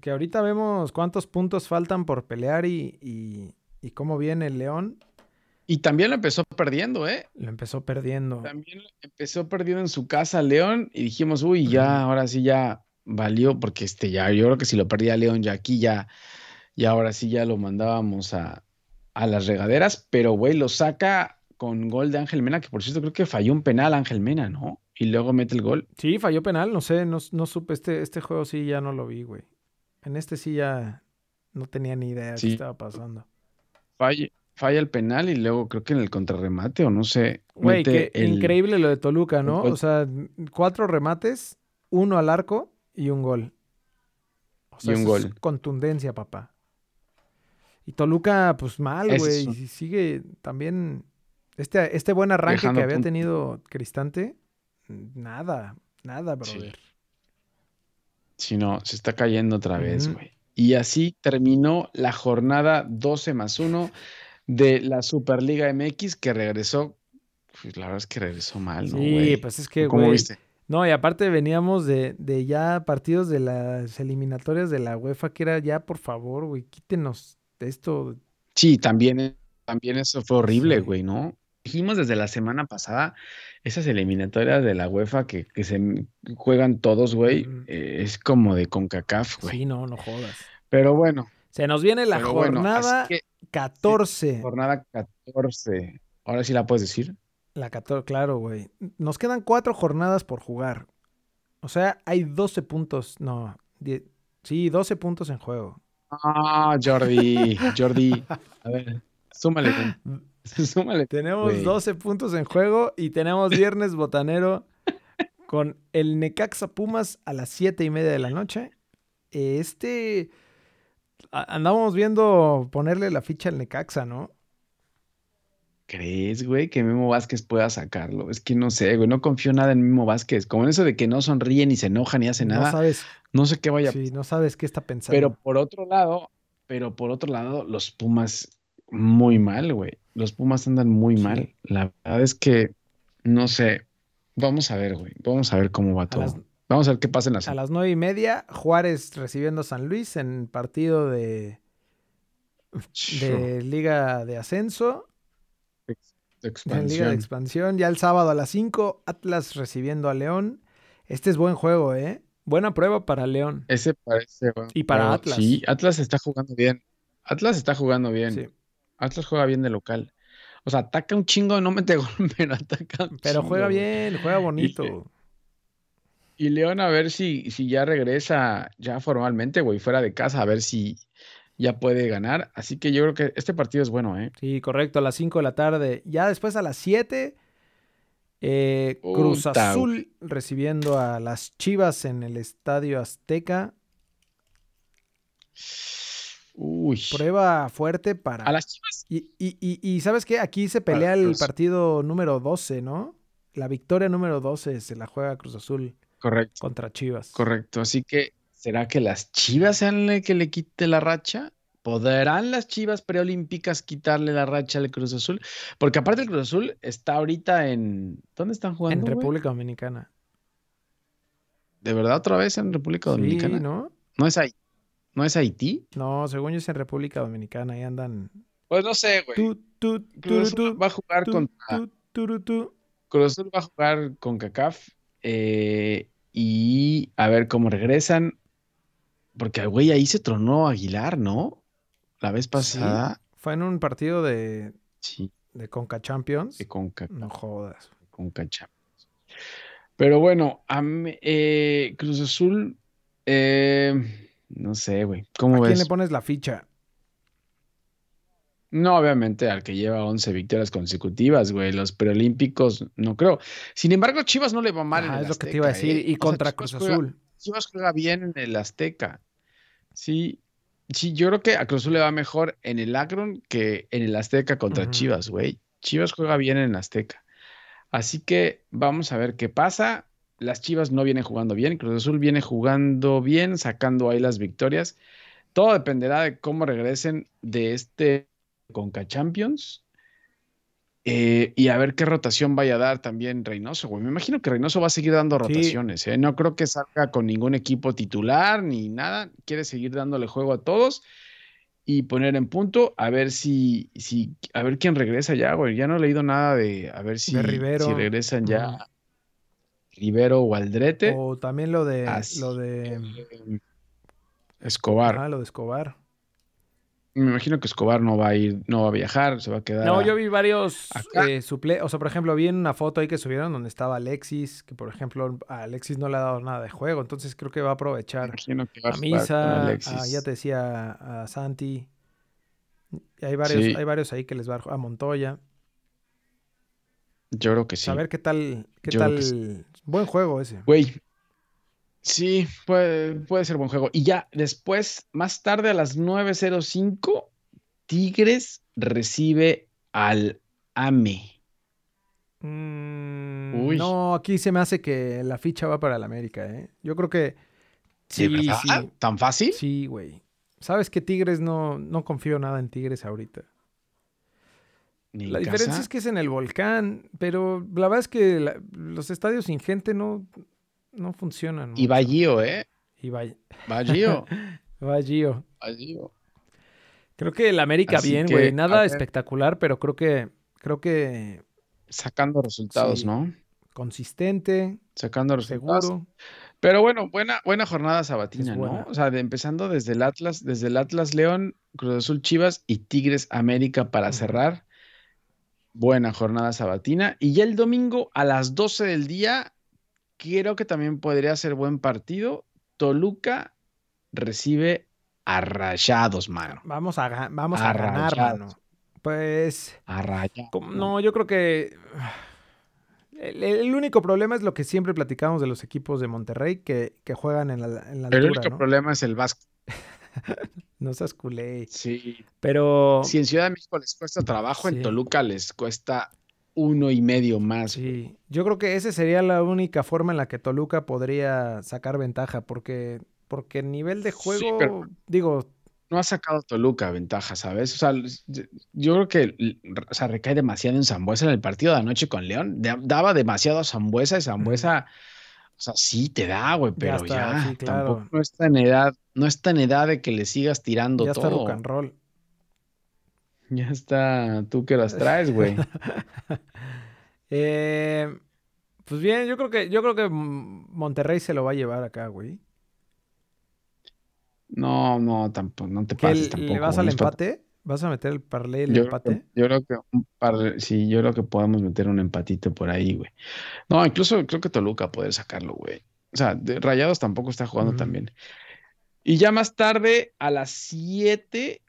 Speaker 1: que ahorita vemos cuántos puntos faltan por pelear y, y, y cómo viene el León.
Speaker 2: Y también lo empezó perdiendo, ¿eh?
Speaker 1: Lo empezó perdiendo.
Speaker 2: También empezó perdiendo en su casa León y dijimos, uy, ya, ahora sí ya valió, porque este ya, yo creo que si lo perdía León ya aquí ya, y ahora sí ya lo mandábamos a, a las regaderas, pero güey, lo saca con gol de Ángel Mena, que por cierto creo que falló un penal Ángel Mena, ¿no? Y luego mete el gol.
Speaker 1: Sí, falló penal, no sé, no, no supe, este, este juego sí ya no lo vi, güey. En este sí ya no tenía ni idea de qué estaba pasando.
Speaker 2: Falla, falla el penal y luego creo que en el contrarremate o no sé.
Speaker 1: Güey, qué increíble lo de Toluca, ¿no? O sea, cuatro remates, uno al arco y un gol. O sea, y un gol. contundencia, papá. Y Toluca, pues mal, güey. Y sigue también. Este, este buen arranque que había tenido Cristante, nada, nada, brother.
Speaker 2: Si no, se está cayendo otra vez, güey. Y así terminó la jornada 12 más 1 de la Superliga MX que regresó. Pues la verdad es que regresó mal, ¿no?
Speaker 1: Sí, pues es que, ¿Cómo viste? No, y aparte veníamos de, de, ya partidos de las eliminatorias de la UEFA, que era ya, por favor, güey, quítenos esto.
Speaker 2: Sí, también, también eso fue horrible, güey, ¿no? Dijimos desde la semana pasada, esas eliminatorias de la UEFA que, que se juegan todos, güey, eh, es como de CONCACAF, güey.
Speaker 1: Sí, no, no jodas.
Speaker 2: Pero bueno.
Speaker 1: Se nos viene la jornada 14.
Speaker 2: jornada 14. Ahora sí la puedes decir.
Speaker 1: La 14, claro, güey. Nos quedan cuatro jornadas por jugar. O sea, hay 12 puntos. No, sí, 12 puntos en juego.
Speaker 2: Ah, Jordi, Jordi. A ver, súmale. súmale.
Speaker 1: Tenemos 12 puntos en juego y tenemos viernes botanero con el Necaxa Pumas a las 7 y media de la noche. Este. Andábamos viendo ponerle la ficha al Necaxa, ¿no?
Speaker 2: ¿Crees, güey, que Memo Vázquez pueda sacarlo? Es que no sé, güey, no confío nada en Memo Vázquez. Como en eso de que no sonríe ni se enoja ni hace nada. No sabes. No sé qué vaya.
Speaker 1: Sí, no sabes qué está pensando.
Speaker 2: Pero por otro lado, pero por otro lado, los Pumas muy mal, güey. Los Pumas andan muy mal. La verdad es que no sé. Vamos a ver, güey. Vamos a ver cómo va todo. Vamos a ver qué pasa en la
Speaker 1: A las nueve y media, Juárez recibiendo a San Luis en partido de, de Liga de Ascenso. En Liga de Expansión. Ya el sábado a las 5, Atlas recibiendo a León. Este es buen juego, ¿eh? Buena prueba para León.
Speaker 2: Ese parece
Speaker 1: Y para Atlas.
Speaker 2: Sí, Atlas está jugando bien. Atlas está jugando bien. Sí. Atlas juega bien de local. O sea, ataca un chingo, no mete gol, pero ataca
Speaker 1: Pero juega bien, juega bonito.
Speaker 2: Y, León a ver si, si ya regresa ya formalmente, güey, fuera de casa, a ver si ya puede ganar. Así que yo creo que este partido es bueno, ¿eh?
Speaker 1: Sí, correcto, a las 5 de la tarde. Ya después a las 7, eh, Cruz Azul recibiendo a las Chivas en el Estadio Azteca.
Speaker 2: Uy.
Speaker 1: Prueba fuerte para.
Speaker 2: A las Chivas.
Speaker 1: Y, y, y, ¿sabes qué? Aquí se pelea el partido número 12, ¿no? La victoria número 12 se la juega Cruz Azul.
Speaker 2: Correcto.
Speaker 1: Contra Chivas.
Speaker 2: Correcto. Así que ¿Será que las Chivas sean el que le quite la racha? ¿Podrán las Chivas preolímpicas quitarle la racha al Cruz Azul? Porque aparte el Cruz Azul está ahorita en... ¿Dónde están jugando?
Speaker 1: En República Dominicana.
Speaker 2: ¿De verdad otra vez en República Dominicana?
Speaker 1: Sí, ¿no?
Speaker 2: ¿No es, Haití? ¿No es Haití?
Speaker 1: No, según yo es en República Dominicana. Ahí andan...
Speaker 2: Pues no sé, güey. Cruz Azul va a jugar con... Cruz Azul va a jugar con CACAF. Eh, y a ver cómo regresan. Porque, güey, ahí se tronó Aguilar, ¿no? La vez pasada.
Speaker 1: Fue en un partido de.
Speaker 2: Sí.
Speaker 1: De Conca Champions.
Speaker 2: De Conca.
Speaker 1: No jodas.
Speaker 2: Conca Champions. Pero bueno, eh, Cruz Azul. Eh, no sé, güey. ¿Cómo ¿A
Speaker 1: quién le pones la ficha?
Speaker 2: No, obviamente al que lleva 11 victorias consecutivas, güey. Los preolímpicos, no creo. Sin embargo, Chivas no le va mal.
Speaker 1: Ah, es lo que te iba a decir. ¿eh? Y contra Cruz Azul.
Speaker 2: Chivas juega bien en el Azteca. Sí, sí, yo creo que a Cruz Azul le va mejor en el Akron que en el Azteca contra Chivas, güey. Chivas juega bien en el Azteca. Así que vamos a ver qué pasa. Las Chivas no vienen jugando bien, Cruz Azul viene jugando bien, sacando ahí las victorias. Todo dependerá de cómo regresen de este Conca Champions. Eh, y a ver qué rotación vaya a dar también Reynoso, güey. Me imagino que Reynoso va a seguir dando
Speaker 1: Sí.
Speaker 2: rotaciones, ¿eh? No creo que salga con ningún equipo titular ni nada. Quiere seguir dándole juego a todos y poner en punto a ver si, si a ver quién regresa ya, güey. Ya no he leído nada de a ver si,
Speaker 1: De Rivero.
Speaker 2: si regresan ya. Rivero o Aldrete.
Speaker 1: O también lo de
Speaker 2: Así
Speaker 1: lo de
Speaker 2: Escobar.
Speaker 1: ah, lo de Escobar.
Speaker 2: Me imagino que Escobar no va a ir, no va a viajar, se va a quedar.
Speaker 1: No,
Speaker 2: a-
Speaker 1: yo vi varios eh, suple, o sea, por ejemplo, vi en una foto ahí que subieron donde estaba Alexis, que por ejemplo a Alexis no le ha dado nada de juego, entonces creo que va a aprovechar
Speaker 2: imagino que va
Speaker 1: a
Speaker 2: a
Speaker 1: Misa, a- ya te decía a Santi. Y hay varios,
Speaker 2: Sí.
Speaker 1: hay varios ahí que les va a, a Montoya.
Speaker 2: Yo creo que sí.
Speaker 1: A ver qué tal, qué
Speaker 2: Yo
Speaker 1: tal.
Speaker 2: sí.
Speaker 1: Buen juego ese.
Speaker 2: Güey. Sí, puede, puede ser buen juego. Y ya después, más tarde a las 9.05, Tigres recibe al AME.
Speaker 1: Mm,
Speaker 2: Uy.
Speaker 1: No, aquí se me hace que la ficha va para el América, ¿eh? Yo creo que
Speaker 2: ¿De
Speaker 1: sí,
Speaker 2: ¿Tan fácil?
Speaker 1: sí, güey. Sabes que Tigres no, no confío nada en Tigres ahorita. La diferencia
Speaker 2: casa.
Speaker 1: es que es en el volcán, pero la verdad es que la- los estadios sin gente no, no funcionan.
Speaker 2: Y
Speaker 1: mucho.
Speaker 2: va Gio, ¿eh?
Speaker 1: Y va,
Speaker 2: Va Gio.
Speaker 1: va Gio.
Speaker 2: va Gio.
Speaker 1: Creo que el América
Speaker 2: Así
Speaker 1: bien, güey. Nada espectacular, pero creo que, creo que
Speaker 2: Sacando resultados,
Speaker 1: Sí.
Speaker 2: ¿no?
Speaker 1: consistente,
Speaker 2: Sacando resultados.
Speaker 1: seguro.
Speaker 2: Pero bueno, buena, buena jornada sabatina. ¿no? O sea, de- empezando desde el Atlas, desde el Atlas León, Cruz Azul Chivas y Tigres América para cerrar. Buena jornada sabatina. Y ya el domingo a las 12 del día, creo que también podría ser buen partido. Toluca recibe a Rayados, mano.
Speaker 1: Vamos a, vamos a
Speaker 2: A
Speaker 1: ganar,
Speaker 2: rayados.
Speaker 1: mano. Pues,
Speaker 2: A Rayados.
Speaker 1: no, yo creo que el, el único problema es lo que siempre platicamos de los equipos de Monterrey que, que juegan en la, en la
Speaker 2: El
Speaker 1: altura,
Speaker 2: único
Speaker 1: ¿no?
Speaker 2: problema es el Vasco.
Speaker 1: No seas culé.
Speaker 2: Sí.
Speaker 1: Pero
Speaker 2: Si en Ciudad de México les cuesta trabajo,
Speaker 1: Sí.
Speaker 2: en Toluca les cuesta uno y medio más.
Speaker 1: sí, yo creo que esa sería la única forma en la que Toluca podría sacar ventaja, porque, porque el nivel de
Speaker 2: Sí,
Speaker 1: juego,
Speaker 2: pero-
Speaker 1: digo,
Speaker 2: no ha sacado Toluca ventaja, ¿sabes? O sea, yo creo que o sea, recae demasiado en Zambuesa en el partido de anoche con León. Da- Daba demasiado a Zambuesa y Zambuesa, o sea, sí te da, güey, pero
Speaker 1: está,
Speaker 2: ya,
Speaker 1: sí, claro.
Speaker 2: tampoco no está en edad, no está en edad de que le sigas tirando
Speaker 1: ya está
Speaker 2: todo.
Speaker 1: rock and roll.
Speaker 2: Ya está, tú que las traes, güey.
Speaker 1: Eh, pues bien, yo creo que yo creo que Monterrey se lo va a llevar acá, güey.
Speaker 2: No, no, tampoco, no te
Speaker 1: ¿Qué,
Speaker 2: pases
Speaker 1: ¿Le
Speaker 2: tampoco.
Speaker 1: vas
Speaker 2: güey,
Speaker 1: al empate? ¿Vas a meter el parlay el
Speaker 2: Yo
Speaker 1: empate?
Speaker 2: yo creo que un par, sí, yo creo que podemos meter un empatito por ahí, güey. No, incluso creo que Toluca puede sacarlo, güey. O sea, de Rayados tampoco está jugando tan
Speaker 1: Ujú.
Speaker 2: bien. Y ya más tarde, a las 7.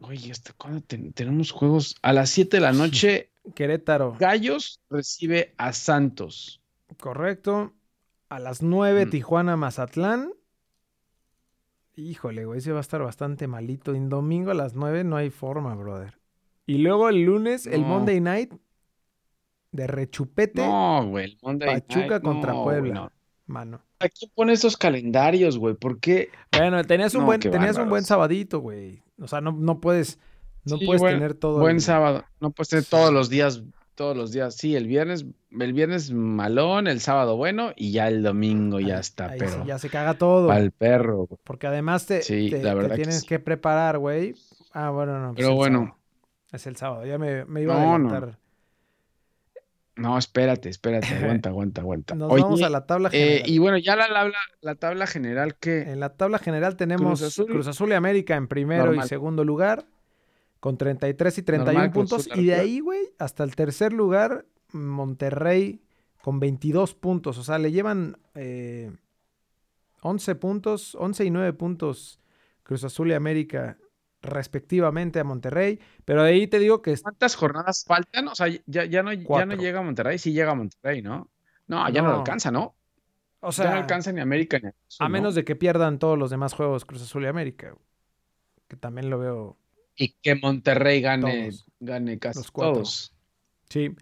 Speaker 2: Oye, ¿hasta cuándo ten- tenemos juegos? A las 7 de la noche,
Speaker 1: Querétaro,
Speaker 2: Gallos recibe a Santos.
Speaker 1: correcto. A las 9,
Speaker 2: Mm.
Speaker 1: Tijuana, Mazatlán. Híjole, güey, ese va a estar bastante malito. En domingo a las 9 no hay forma, brother. Y luego el lunes, el. Monday Night de rechupete,
Speaker 2: No, güey, el Monday
Speaker 1: Pachuca
Speaker 2: Night,
Speaker 1: contra
Speaker 2: no,
Speaker 1: Puebla.
Speaker 2: no.
Speaker 1: mano.
Speaker 2: ¿A quién pone estos calendarios, güey? ¿Por qué?
Speaker 1: Bueno, tenías un buen, tenías un buen sabadito, güey. O sea, no, no puedes, no
Speaker 2: Sí,
Speaker 1: puedes
Speaker 2: buen-
Speaker 1: tener todo.
Speaker 2: Buen
Speaker 1: el-
Speaker 2: sábado. No puedes tener todos los días, todos los días. Sí, el viernes, el viernes malón, el sábado bueno y ya el domingo ya está,
Speaker 1: ahí
Speaker 2: pero
Speaker 1: sí ya se caga todo.
Speaker 2: al perro. güey.
Speaker 1: Porque además te,
Speaker 2: Sí,
Speaker 1: te-
Speaker 2: que
Speaker 1: tienes que preparar, güey. Ah, bueno, no. pues
Speaker 2: Pero bueno.
Speaker 1: sábado. Es el sábado. Ya me, me iba a
Speaker 2: No,
Speaker 1: adelantar.
Speaker 2: No, espérate, espérate, aguanta, aguanta, aguanta.
Speaker 1: Nos
Speaker 2: Oye,
Speaker 1: vamos a la tabla
Speaker 2: eh,
Speaker 1: general.
Speaker 2: y bueno, ya la, la, la tabla general que
Speaker 1: En la tabla general tenemos
Speaker 2: Cruz
Speaker 1: Cruz
Speaker 2: Azul.
Speaker 1: Azul, y América en primero
Speaker 2: Normal.
Speaker 1: y segundo lugar con 33 y 31
Speaker 2: Normal, Cruz
Speaker 1: puntos.
Speaker 2: Azul,
Speaker 1: Y de ahí, güey, hasta el tercer lugar, Monterrey con 22 puntos. O sea, le llevan eh, 11 puntos, 11 y 9 puntos Cruz Azul y América respectivamente a Monterrey. Pero de ahí te digo que
Speaker 2: ¿Cuántas jornadas faltan? O sea, ya, ya, no, ya no llega a Monterrey, sí llega a Monterrey, ¿no? No, ya no, lo
Speaker 1: No.
Speaker 2: alcanza, ¿no?
Speaker 1: o
Speaker 2: ya no
Speaker 1: sea,
Speaker 2: alcanza ni América ni
Speaker 1: a menos de que pierdan todos los demás juegos Cruz Azul y América. Que también lo veo
Speaker 2: Y que Monterrey gane,
Speaker 1: Todos.
Speaker 2: gane casi
Speaker 1: Los cuatro.
Speaker 2: todos.
Speaker 1: Sí.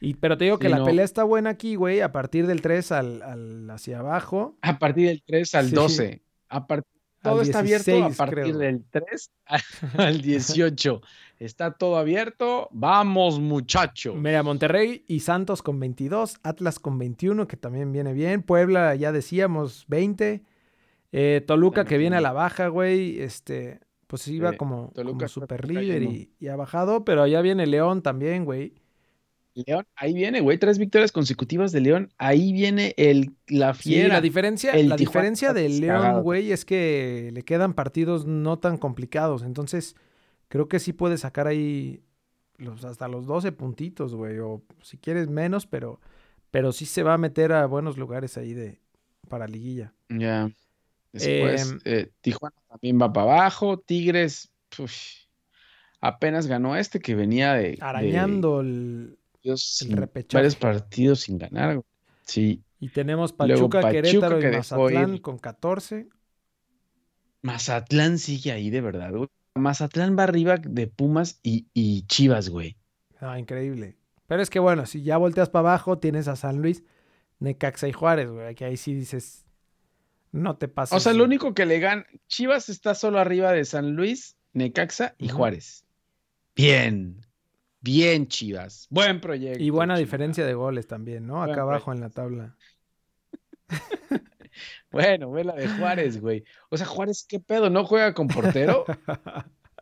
Speaker 1: Y, pero te digo que
Speaker 2: Sí,
Speaker 1: la
Speaker 2: no.
Speaker 1: pelea está buena aquí, güey, a partir del 3 al, al- hacia abajo.
Speaker 2: A partir del 3 al
Speaker 1: Sí.
Speaker 2: 12. A partir todo
Speaker 1: al
Speaker 2: está abierto a
Speaker 1: 16,
Speaker 2: partir
Speaker 1: creo.
Speaker 2: del 3 al 18. Está todo abierto. Vamos, muchacho.
Speaker 1: Mira, Monterrey y Santos con 22, Atlas con 21, que también viene bien. Puebla, ya decíamos, 20. Eh, Toluca, que viene a la baja, güey. Este, pues iba
Speaker 2: Sí,
Speaker 1: como,
Speaker 2: Toluca
Speaker 1: como
Speaker 2: está
Speaker 1: super líder y, y ha bajado, pero allá viene León también, güey.
Speaker 2: León, ahí viene, güey. Tres victorias consecutivas de León. Ahí viene el, la
Speaker 1: Sí,
Speaker 2: fiera.
Speaker 1: la diferencia, la diferencia de León, güey, es que le quedan partidos no tan complicados. Entonces, creo que sí puede sacar ahí los, hasta los 12 puntitos, güey. O si quieres menos, pero, pero sí se va a meter a buenos lugares ahí de para liguilla.
Speaker 2: Ya. Después,
Speaker 1: Em,
Speaker 2: eh, Tijuana también va para abajo. Tigres, uf, apenas ganó este que venía de. de
Speaker 1: Arañando el. El
Speaker 2: sin- varios partidos sin ganar. güey. Sí.
Speaker 1: Y tenemos Pachuca, Querétaro
Speaker 2: que
Speaker 1: y Mazatlán
Speaker 2: ir.
Speaker 1: con 14.
Speaker 2: Mazatlán sigue ahí, de verdad, güey. Mazatlán va arriba de Pumas y, y Chivas, güey.
Speaker 1: Ah, increíble. Pero es que bueno, si ya volteas para abajo, tienes a San Luis, Necaxa y Juárez, güey. Que ahí sí dices, no te pases.
Speaker 2: O sea, lo único que le gana. Chivas está solo arriba de San Luis, Necaxa y. Juárez. Bien. Bien, Chivas. Buen proyecto.
Speaker 1: Y buena
Speaker 2: Chivas.
Speaker 1: diferencia de goles también, ¿no?
Speaker 2: Buen
Speaker 1: Acá abajo en la tabla.
Speaker 2: Bueno, ve la de Juárez, güey. O sea, Juárez, ¿qué pedo? ¿No juega con portero?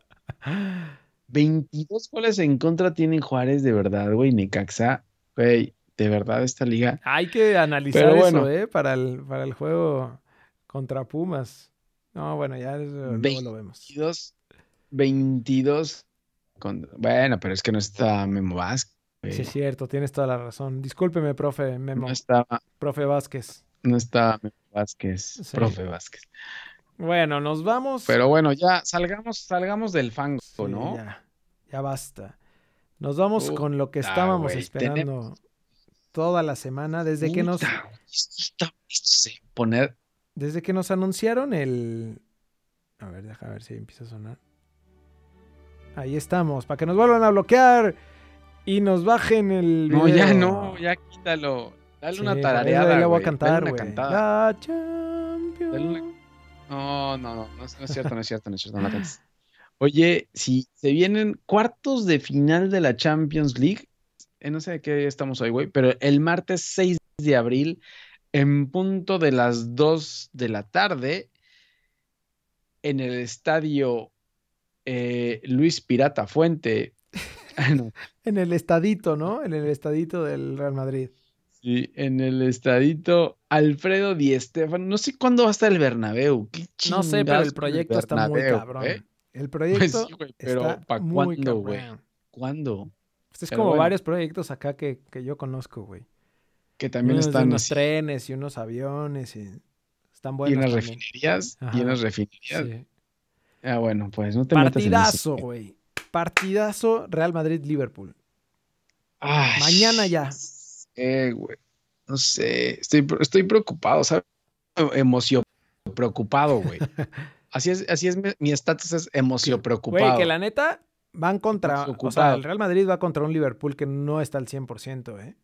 Speaker 2: 22 goles en contra tienen Juárez, de verdad, güey. Necaxa, güey, de verdad, esta liga.
Speaker 1: Hay que analizar
Speaker 2: Pero
Speaker 1: eso. ¿eh? Para el, para el juego contra Pumas. No, bueno, ya eso luego
Speaker 2: Vein-
Speaker 1: lo vemos.
Speaker 2: 22, 22. Con- Bueno, pero es que no está Memo Vázquez. güey.
Speaker 1: Sí, es cierto, tienes toda la razón. Discúlpeme, profe Memo,
Speaker 2: No está,
Speaker 1: profe Vázquez.
Speaker 2: no está Memo Vázquez,
Speaker 1: Sí.
Speaker 2: profe Vázquez.
Speaker 1: Bueno, nos vamos.
Speaker 2: Pero bueno, ya salgamos, salgamos del fango,
Speaker 1: Sí,
Speaker 2: ¿no?
Speaker 1: Ya, ya basta. Nos vamos
Speaker 2: Puta,
Speaker 1: con lo que estábamos esperando
Speaker 2: tenemos-
Speaker 1: toda la semana, desde que nos,
Speaker 2: está, se poner
Speaker 1: desde que nos anunciaron el. A ver, deja ver si empieza a sonar. Ahí estamos, para que nos vuelvan a bloquear y nos bajen el
Speaker 2: No, ya no, ya quítalo. Dale
Speaker 1: Sí,
Speaker 2: una tarareada,
Speaker 1: la voy a cantar, güey. La Champions.
Speaker 2: Dale una- No, no, no, no, es- no es cierto, no es cierto, no es cierto, no la cantes. Oye, si se vienen cuartos de final de la Champions League, eh, no sé de qué día estamos hoy, güey, pero el martes 6 de abril, en punto de las 2 de la tarde, en el estadio eh, Luis Pirata Fuente. Ah, no,
Speaker 1: En el estadito, ¿no? En el estadito del Real Madrid.
Speaker 2: Sí, en el estadito Alfredo Di Stéfano. No sé cuándo va a estar el Bernabéu. ¿Qué
Speaker 1: No sé, pero el proyecto está muy cabrón.
Speaker 2: eh?
Speaker 1: El
Speaker 2: Pues
Speaker 1: proyecto
Speaker 2: sí, güey, pero
Speaker 1: está
Speaker 2: ¿para
Speaker 1: muy
Speaker 2: cuándo, güey? ¿Cuándo?
Speaker 1: Pues es
Speaker 2: Pero
Speaker 1: como
Speaker 2: bueno.
Speaker 1: varios proyectos acá que, que yo conozco, güey.
Speaker 2: Que también
Speaker 1: Unos
Speaker 2: están
Speaker 1: unos
Speaker 2: así.
Speaker 1: trenes y unos aviones y están
Speaker 2: y
Speaker 1: buenos
Speaker 2: unas
Speaker 1: también.
Speaker 2: refinerías.
Speaker 1: Ajá.
Speaker 2: Y unas refinerías.
Speaker 1: Sí.
Speaker 2: Ah, bueno, pues no te.
Speaker 1: Partidazo, güey. Partidazo Real Madrid-Liverpool. Mañana ya.
Speaker 2: Eh, güey. No sé. Estoy, estoy preocupado, ¿sabes? Emoción preocupado, güey. Así es, así es mi- estatus es emoción preocupado.
Speaker 1: Güey, que la neta van contra... O sea, el Real Madrid va contra un Liverpool que no está al 100%, ¿eh?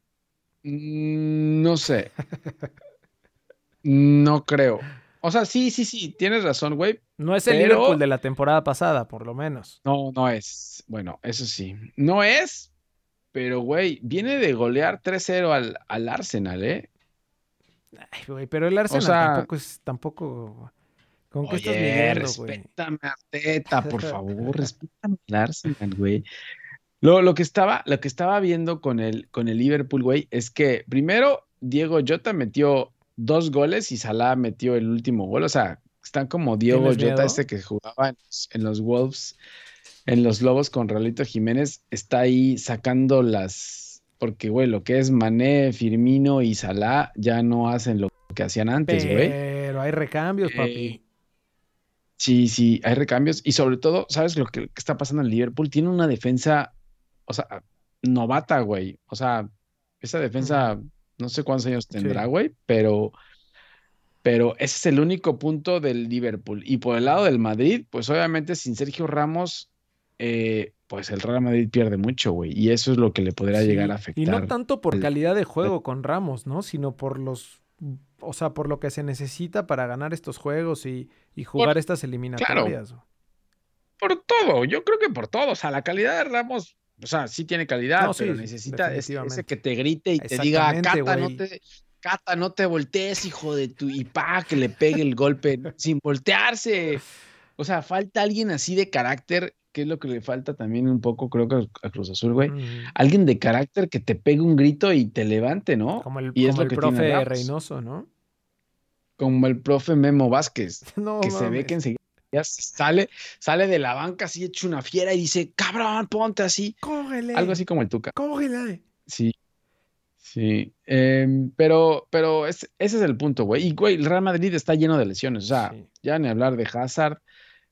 Speaker 2: Mm, No sé. No creo. O sea, sí, sí, sí, tienes razón, güey.
Speaker 1: No es el
Speaker 2: Pero-
Speaker 1: Liverpool de la temporada pasada, por lo menos.
Speaker 2: No, no es. Bueno, eso sí. No es, pero, güey, viene de golear 3-0 al, al Arsenal, ¿eh?
Speaker 1: Ay, güey, pero el Arsenal
Speaker 2: sea-
Speaker 1: tampoco es... Tampoco... ¿Con qué estás
Speaker 2: Oye,
Speaker 1: midiendo, güey?
Speaker 2: respétame a Teta, por favor, respétame al Arsenal, güey. Lo, lo que estaba, lo que estaba viendo con el, con el Liverpool, güey, es que primero Diego Jota metió dos goles y Salah metió el último gol. O sea, están como Diego
Speaker 1: ¿Tienes
Speaker 2: Jota, este que jugaba en los, Wolves, en los Lobos con Raulito Jiménez, está ahí sacando las. Porque, güey, lo que es Mané, Firmino y Salah ya no hacen lo que hacían antes, güey.
Speaker 1: Pero hay recambios, papi.
Speaker 2: Eh, Sí, sí, hay recambios y sobre todo, ¿sabes lo que, que está pasando en Liverpool? Tiene una defensa, o sea, novata, güey. O sea, esa defensa, no sé cuántos años tendrá,
Speaker 1: Sí.
Speaker 2: güey, pero, pero ese es el único punto del Liverpool. Y por el lado del Madrid, pues obviamente sin Sergio Ramos, eh, pues el Real Madrid pierde mucho, güey. Y eso es lo que le podría
Speaker 1: Sí,
Speaker 2: llegar a
Speaker 1: Y
Speaker 2: afectar.
Speaker 1: no tanto por
Speaker 2: al-
Speaker 1: calidad de juego con Ramos, ¿no? Sino por los o sea, por lo que se necesita para ganar estos juegos y, y jugar estas eliminatorias.
Speaker 2: Por todo, yo creo que por todo. O sea, la calidad de Ramos, o sea, sí tiene calidad,
Speaker 1: No, sí,
Speaker 2: pero necesita ese, que te grite y te diga, Cata, no te, Cata, no te voltees, hijo de tu, y pa, que le pegue el golpe sin voltearse. O sea, falta alguien así de carácter, que es lo que le falta también un poco, creo que a Cruz Azul, güey. Alguien de carácter que te pegue un grito y te levante, ¿no?
Speaker 1: Como el,
Speaker 2: Y es lo
Speaker 1: el
Speaker 2: que
Speaker 1: profe. Reynoso, ¿no?
Speaker 2: Como el profe Memo Vázquez.
Speaker 1: No,
Speaker 2: que se ve que enseguida sale, sale de la banca así hecho una fiera y dice, cabrón, ponte así.
Speaker 1: Cógele.
Speaker 2: Algo así como el Tuca.
Speaker 1: Cógele.
Speaker 2: Sí. Sí. Em, pero, pero es- ese es el punto, güey. Y, güey, el Real Madrid está lleno de lesiones. O sea,
Speaker 1: Sí.
Speaker 2: ya ni hablar de Hazard.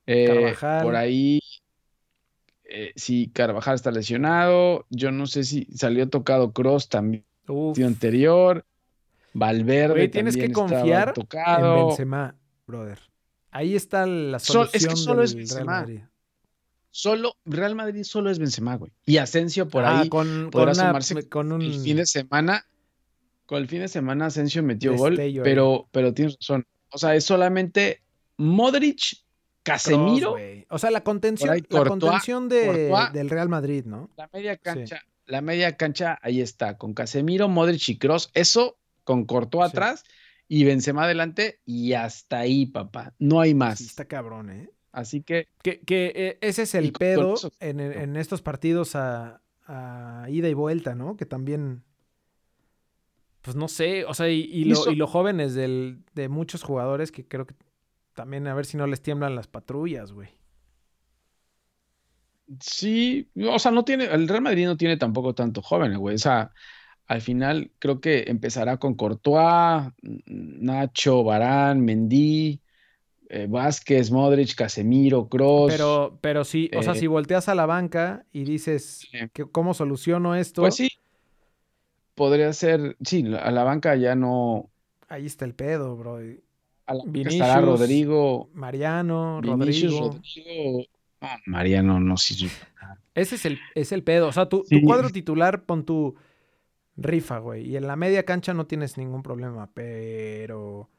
Speaker 2: eh,
Speaker 1: Carvajal.
Speaker 2: por ahí. eh, sí, Carvajal está lesionado. Yo no sé si salió tocado Cross también
Speaker 1: Uf.
Speaker 2: anterior. Valverde
Speaker 1: Güey, tienes que
Speaker 2: también
Speaker 1: confiar en. Benzema, brother. Ahí está la
Speaker 2: Sol-
Speaker 1: solución
Speaker 2: es que solo es
Speaker 1: del Real
Speaker 2: Benzema.
Speaker 1: Madrid.
Speaker 2: Solo, Real Madrid solo es Benzema, güey. Y Asensio por
Speaker 1: Ah,
Speaker 2: ahí.
Speaker 1: con, con,
Speaker 2: podrá
Speaker 1: una-
Speaker 2: sumarse
Speaker 1: con un...
Speaker 2: El fin de semana, con el fin de semana Asensio metió gol,
Speaker 1: Destello
Speaker 2: pero, pero tienes razón. O sea, es solamente Modric, Casemiro,
Speaker 1: Cross, o sea, la contención,
Speaker 2: ahí
Speaker 1: la
Speaker 2: Courtois-
Speaker 1: contención de,
Speaker 2: Courtois.
Speaker 1: del Real Madrid, ¿no?
Speaker 2: la media cancha, la media cancha, ahí está, con Casemiro, Modric y Cross, eso con Courtois
Speaker 1: Sí.
Speaker 2: atrás y Benzema adelante y hasta ahí, papá. No hay más.
Speaker 1: Sí, está cabrón, ¿eh?
Speaker 2: Así que
Speaker 1: Que, que, eh, ese es el pedo
Speaker 2: eso-
Speaker 1: en, en estos partidos a, a ida y vuelta, ¿no? Que también, pues no sé, o sea, y, lo, y lo jóvenes del, de muchos jugadores que creo que también a ver si no les tiemblan las patrullas, güey.
Speaker 2: Sí, o sea, no tiene, el Real Madrid no tiene tampoco tanto jóvenes, güey. O sea, al final creo que empezará con Courtois, Nacho, Varane, Mendy, eh, Vázquez, Modric, Casemiro, Kroos.
Speaker 1: Pero, pero sí, o sea,
Speaker 2: eh,
Speaker 1: si volteas a la banca y dices,
Speaker 2: Sí.
Speaker 1: que, ¿cómo soluciono esto?
Speaker 2: Pues sí, podría ser, sí, a la banca ya no,
Speaker 1: Ahí está el pedo, bro. Y
Speaker 2: a la banca
Speaker 1: Vinicius,
Speaker 2: estará Rodrigo,
Speaker 1: Mariano,
Speaker 2: Vinicius,
Speaker 1: Rodrigo.
Speaker 2: Rodrigo. No, Mariano no sirve.
Speaker 1: Ese es el, es el pedo. O sea, tu, tu
Speaker 2: Sí.
Speaker 1: cuadro titular, pon tu rifa, güey. Y en la media cancha no tienes ningún problema. Pero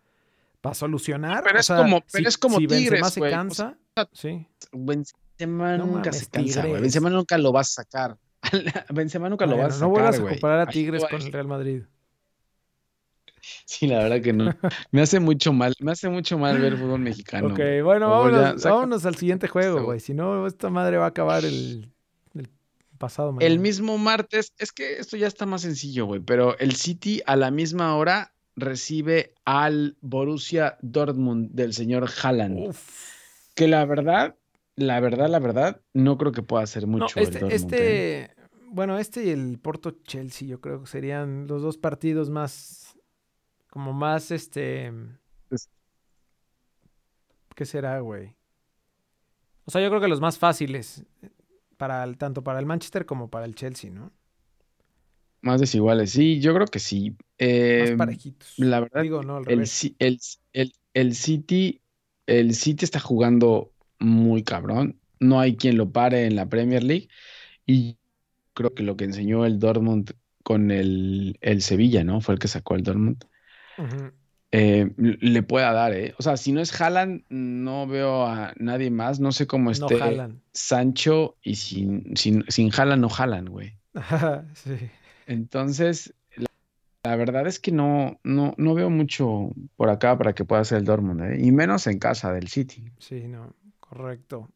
Speaker 1: para solucionar.
Speaker 2: Pero
Speaker 1: o
Speaker 2: es
Speaker 1: sea,
Speaker 2: como- pero
Speaker 1: si-
Speaker 2: es como
Speaker 1: si Benzema
Speaker 2: Tigres,
Speaker 1: se.
Speaker 2: O
Speaker 1: cansa. sí.
Speaker 2: Benzema
Speaker 1: No
Speaker 2: nunca
Speaker 1: mames,
Speaker 2: se cansa, güey. Benzema nunca lo vas a sacar. Benzema nunca lo vas a
Speaker 1: no
Speaker 2: sacar,
Speaker 1: vuelvas a comparar a Tigres con
Speaker 2: va-
Speaker 1: el Real Madrid.
Speaker 2: Sí, la verdad que no. Me hace mucho mal, me hace mucho mal ver fútbol mexicano.
Speaker 1: ok, bueno, vámonos, vámonos al siguiente juego, güey. Si no, esta madre va a acabar el pasado mañana.
Speaker 2: El mismo martes, es que esto ya está más sencillo, güey, pero el City a la misma hora recibe al Borussia Dortmund del señor Haaland.
Speaker 1: Uf.
Speaker 2: Que la verdad, la verdad, la verdad, no creo que pueda hacer
Speaker 1: No,
Speaker 2: mucho el
Speaker 1: este,
Speaker 2: Dortmund. ¿eh?
Speaker 1: este, bueno, este y el Porto Chelsea, yo creo que serían los dos partidos más, como más, este, ¿qué será, güey? O sea, yo creo que los más fáciles para el, tanto para el Manchester como para el Chelsea, ¿no?
Speaker 2: Más desiguales, sí, yo creo que sí.
Speaker 1: Más
Speaker 2: Eh,
Speaker 1: parejitos.
Speaker 2: la verdad,
Speaker 1: Digo, no,
Speaker 2: el, el, el, el City, el City está jugando muy cabrón. No hay quien lo pare en la Premier League. Y creo que lo que enseñó el Dortmund con el, el Sevilla, ¿no? Fue el que sacó el Dortmund. Eh, le pueda dar, ¿eh? O sea, si no es Haaland, no veo a nadie más. No sé cómo esté. Sancho y sin, sin, sin Haaland no jalan, güey.
Speaker 1: sí.
Speaker 2: Entonces, la, la verdad es que no, no, no veo mucho por acá para que pueda ser el Dortmund, ¿eh? Y menos en casa del City.
Speaker 1: Sí, no, correcto.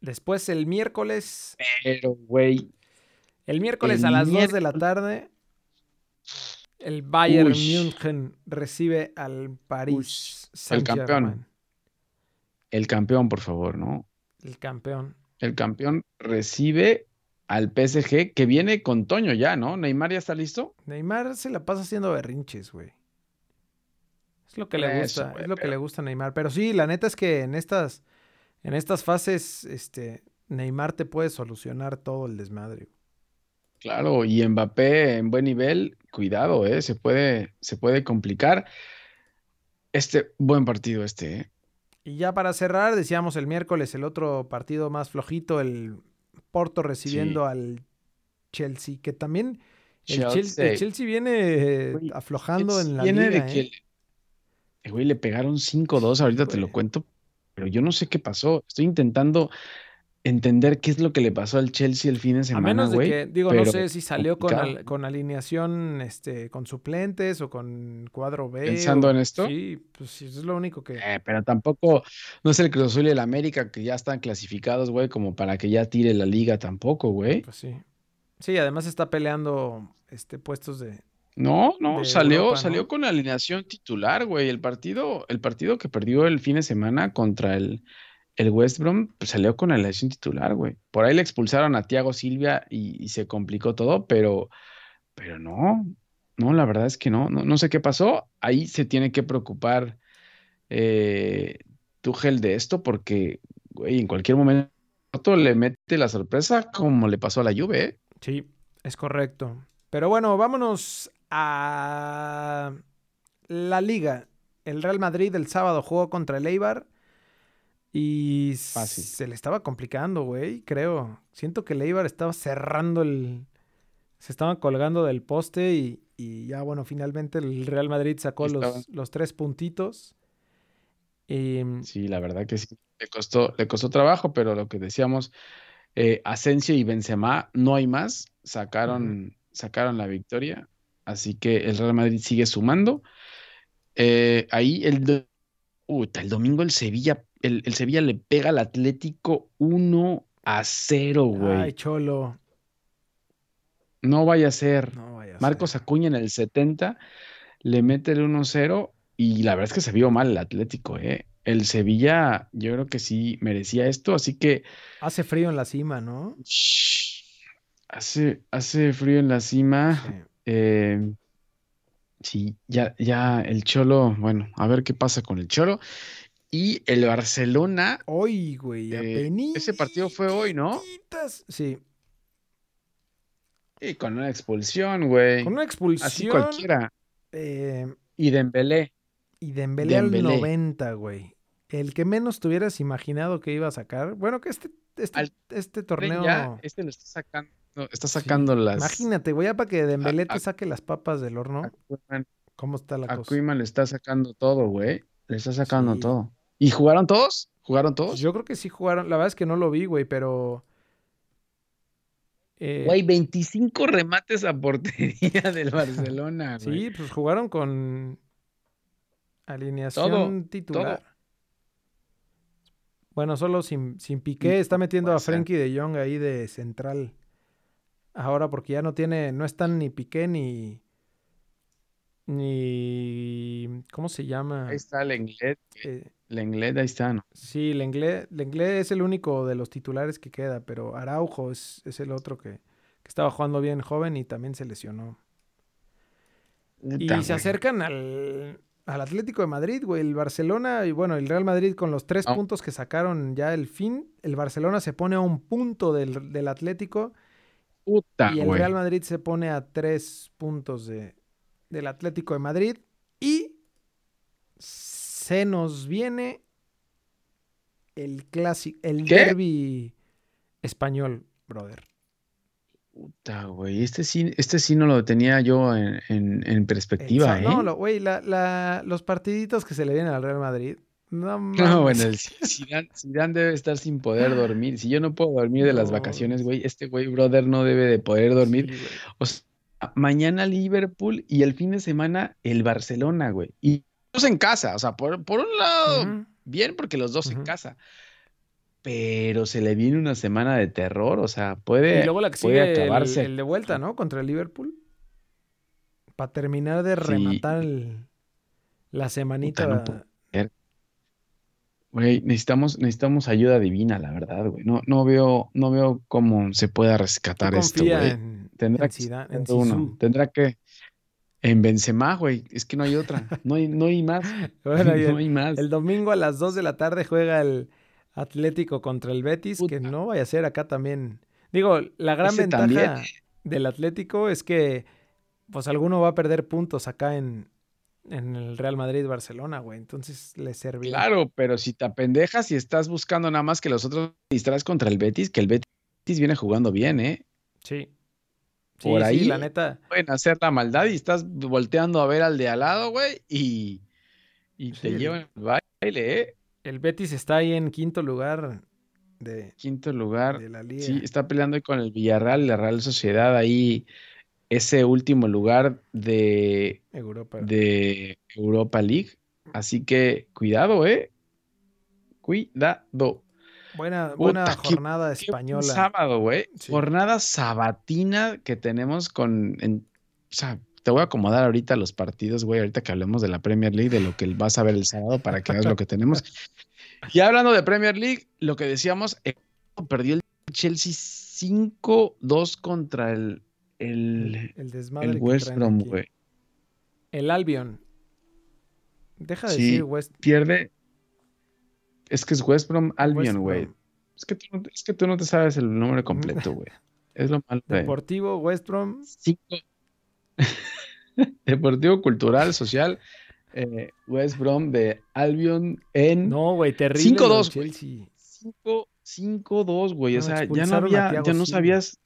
Speaker 1: Después el miércoles,
Speaker 2: Pero, güey,
Speaker 1: el miércoles
Speaker 2: El
Speaker 1: a las 2 de la
Speaker 2: miércoles-
Speaker 1: tarde, el Bayern. München recibe al París
Speaker 2: el campeón. El campeón, por favor, ¿no?
Speaker 1: el campeón.
Speaker 2: El campeón recibe al PSG que viene con Toño ya, ¿no? Neymar ya está listo.
Speaker 1: Neymar se la pasa haciendo berrinches, güey. Es lo que le
Speaker 2: Eso,
Speaker 1: gusta, es lo que le gusta a Neymar. Pero sí, la neta es que en estas, en estas fases, este, Neymar te puede solucionar todo el desmadre.
Speaker 2: Claro, y Mbappé en buen nivel, cuidado, ¿eh? Se puede, se puede complicar. Este, buen partido este, ¿eh?
Speaker 1: Y ya para cerrar, decíamos el miércoles, el otro partido más flojito, el Porto recibiendo al Chelsea, que también el Chelsea, el
Speaker 2: Chelsea.
Speaker 1: Chelsea viene aflojando en la
Speaker 2: Viene
Speaker 1: liga,
Speaker 2: de
Speaker 1: ¿eh?
Speaker 2: que Eh, Güey, le pegaron 5-2, ahorita te lo cuento, pero yo no sé qué pasó. Estoy intentando entender qué es lo que le pasó al Chelsea el fin de
Speaker 1: A
Speaker 2: semana,
Speaker 1: menos de que, digo, no sé si salió con, al- con alineación este, con suplentes o con cuadro B.
Speaker 2: ¿Pensando
Speaker 1: o-
Speaker 2: en esto?
Speaker 1: Sí, pues sí, es lo único que.
Speaker 2: Eh, pero tampoco, no es el Cruz Azul y el América que ya están clasificados, güey, como para que ya tire la liga tampoco, güey.
Speaker 1: Pues sí. Sí, además está peleando este, puestos de.
Speaker 2: No, no,
Speaker 1: de
Speaker 2: salió,
Speaker 1: Europa,
Speaker 2: salió
Speaker 1: ¿no?
Speaker 2: con alineación titular, güey. El partido, el partido que perdió el fin de semana contra el, el West Brom, salió con alineación titular, güey. Por ahí le expulsaron a Thiago Silvia y, se complicó todo, pero, pero no, no, la verdad es que no, no, sé qué pasó. Ahí se tiene que preocupar eh, de esto, porque, güey, en cualquier momento le mete la sorpresa como le pasó a la Juve, ¿eh?
Speaker 1: Sí, es correcto. Pero bueno, vámonos a la liga. El Real Madrid el sábado jugó contra el Eibar y
Speaker 2: Fácil.
Speaker 1: se le estaba complicando, güey, creo. Siento que el Eibar estaba cerrando el... Se estaban colgando del poste y, y ya, bueno, finalmente el Real Madrid sacó los, los tres puntitos. Y,
Speaker 2: Sí, la verdad que sí. Le costó, le costó trabajo, pero lo que decíamos, eh, Asensio y Benzema, no hay más, sacaron, sacaron la victoria. Así que el Real Madrid sigue sumando. Eh, ahí el, do- el domingo el Sevilla, el, el Sevilla le pega al Atlético 1 a 0,
Speaker 1: ay,
Speaker 2: güey.
Speaker 1: cholo.
Speaker 2: No vaya a ser.
Speaker 1: No vaya a
Speaker 2: Marcos
Speaker 1: ser.
Speaker 2: Acuña en el 70 le mete el 1-0 y la verdad es que se vio mal el Atlético, ¿eh? El Sevilla yo creo que sí merecía esto, así que
Speaker 1: Hace frío en la cima, ¿no?
Speaker 2: shh, hace, hace frío en la cima.
Speaker 1: Sí.
Speaker 2: eh, sí, ya, ya el Cholo, bueno, a ver qué pasa con el Cholo. Y el Barcelona,
Speaker 1: Hoy, güey,
Speaker 2: Eh, ese partido fue hoy, ¿no?
Speaker 1: Sí,
Speaker 2: y con una expulsión, güey.
Speaker 1: con una
Speaker 2: Así
Speaker 1: expulsión.
Speaker 2: cualquiera.
Speaker 1: eh,
Speaker 2: Y Dembélé.
Speaker 1: y Dembélé al
Speaker 2: Dembélé.
Speaker 1: 90, güey. El que menos te hubieras imaginado que iba a sacar. Bueno, que este, este,
Speaker 2: Al
Speaker 1: este torneo.
Speaker 2: Ya, este lo está sacando, está sacando
Speaker 1: Sí,
Speaker 2: las...
Speaker 1: Imagínate, güey, ya para que Dembélé
Speaker 2: a-
Speaker 1: te saque las papas del horno. ¿Cómo está la cosa?
Speaker 2: Acuña le está sacando todo, güey. Le está sacando
Speaker 1: Sí.
Speaker 2: todo. ¿Y jugaron todos? ¿Jugaron todos?
Speaker 1: yo creo que sí jugaron. La verdad es que no lo vi, güey, pero. eh,
Speaker 2: Güey, 25 remates a portería del Barcelona, güey.
Speaker 1: sí, pues jugaron con alineación titular. Bueno, solo sin, sin Piqué. Está metiendo a. Frenkie de Jong ahí de central. Ahora porque ya no tiene, no están ni Piqué ni. Ni. ¿Cómo se llama?
Speaker 2: Ahí está Lenglet.
Speaker 1: Eh,
Speaker 2: Lenglet, ahí está, ¿no?
Speaker 1: sí, Lenglet, Lenglet es el único de los titulares que queda, pero Araujo es, es el otro que, que estaba jugando bien joven y también se lesionó. Y se acercan al, al Atlético de Madrid, güey. El Barcelona y bueno, el Real Madrid con los tres puntos que sacaron ya el fin. El Barcelona se pone a un punto del, del Atlético
Speaker 2: Puta,
Speaker 1: y el
Speaker 2: güey.
Speaker 1: Real Madrid se pone a tres puntos de, del Atlético de Madrid. Y se nos viene el clásico, el
Speaker 2: ¿Qué?
Speaker 1: derby español, brother.
Speaker 2: Puta, güey. Este sí, este sí no lo tenía yo en, en- perspectiva, ¿eh?
Speaker 1: No, lo- güey, la- la- los partiditos que se le vienen al Real Madrid. No,
Speaker 2: No,
Speaker 1: mames.
Speaker 2: bueno, el Zidane, Zidane debe estar sin poder dormir. Si yo no puedo dormir de las
Speaker 1: No,
Speaker 2: vacaciones, güey, este güey, brother, no debe de poder dormir.
Speaker 1: Sí, güey.
Speaker 2: O sea, mañana Liverpool y el fin de semana el Barcelona, güey. Y los en casa, o sea, por, por un lado, bien porque los dos en casa. Pero se le viene una semana de terror, o sea, puede,
Speaker 1: Y luego la que
Speaker 2: puede
Speaker 1: sigue
Speaker 2: acabarse.
Speaker 1: el de vuelta, ¿no? Contra el Liverpool. Para terminar de
Speaker 2: Sí.
Speaker 1: rematar el- la semanita.
Speaker 2: no Güey, necesitamos, necesitamos ayuda divina, la verdad, güey. No, no veo, no veo cómo se pueda rescatar esto, güey.
Speaker 1: en,
Speaker 2: Tendrá
Speaker 1: en
Speaker 2: que
Speaker 1: Zidane- en
Speaker 2: uno. Tendrá que. En Benzema, güey. Es que no hay otra. No hay, no hay más.
Speaker 1: Bueno,
Speaker 2: no
Speaker 1: el,
Speaker 2: hay más.
Speaker 1: el domingo a las 2 de la tarde juega el Atlético contra el Betis, que no vaya a ser acá también. Digo, la gran
Speaker 2: Ese
Speaker 1: ventaja
Speaker 2: también.
Speaker 1: del Atlético es que pues alguno va a perder puntos acá en, en el Real Madrid-Barcelona, güey. Entonces le servirá.
Speaker 2: Claro, pero si te apendejas y estás buscando nada más que los otros distraes contra el Betis, que el Betis viene jugando bien, ¿eh?
Speaker 1: Sí. Sí,
Speaker 2: Por
Speaker 1: sí,
Speaker 2: ahí.
Speaker 1: la neta.
Speaker 2: Pueden hacer la maldad y estás volteando a ver al de al lado, güey, y, y
Speaker 1: Sí,
Speaker 2: te
Speaker 1: el-
Speaker 2: llevan el baile, ¿eh?
Speaker 1: El Betis está ahí en quinto lugar de,
Speaker 2: Quinto lugar.
Speaker 1: de la liga.
Speaker 2: Sí, está peleando ahí con el Villarreal la Real Sociedad ahí ese último lugar de,
Speaker 1: Europa.
Speaker 2: de Europa League. Así que cuidado, ¿eh? Cuidado.
Speaker 1: Buena, buena
Speaker 2: qué-
Speaker 1: jornada
Speaker 2: Qué
Speaker 1: española.
Speaker 2: sábado, güey.
Speaker 1: Sí.
Speaker 2: Jornada sabatina que tenemos con. en- o sea, te voy a acomodar ahorita los partidos, güey. Ahorita que hablemos de la Premier League, de lo que vas a ver el sábado para que veas lo que tenemos. Y hablando de Premier League, lo que decíamos, eh, perdió el Chelsea 5-2 contra el, el,
Speaker 1: el desmadre
Speaker 2: el
Speaker 1: que
Speaker 2: West Brom, güey.
Speaker 1: El Albion. Deja de
Speaker 2: Sí.
Speaker 1: decir West.
Speaker 2: Pierde. Es que es West Brom Albion, güey. Es, que tú no- es que tú no te sabes el nombre completo, güey. Es lo malo. de-
Speaker 1: Deportivo West Brom.
Speaker 2: Cinco. Deportivo Cultural Social eh, West Brom de Albion en
Speaker 1: No, güey, terrible.
Speaker 2: 5-2,
Speaker 1: lo del
Speaker 2: güey.
Speaker 1: Chelsea.
Speaker 2: 5 5-2, güey. O sea, ya no
Speaker 1: expulsaron
Speaker 2: había, ya no sabías.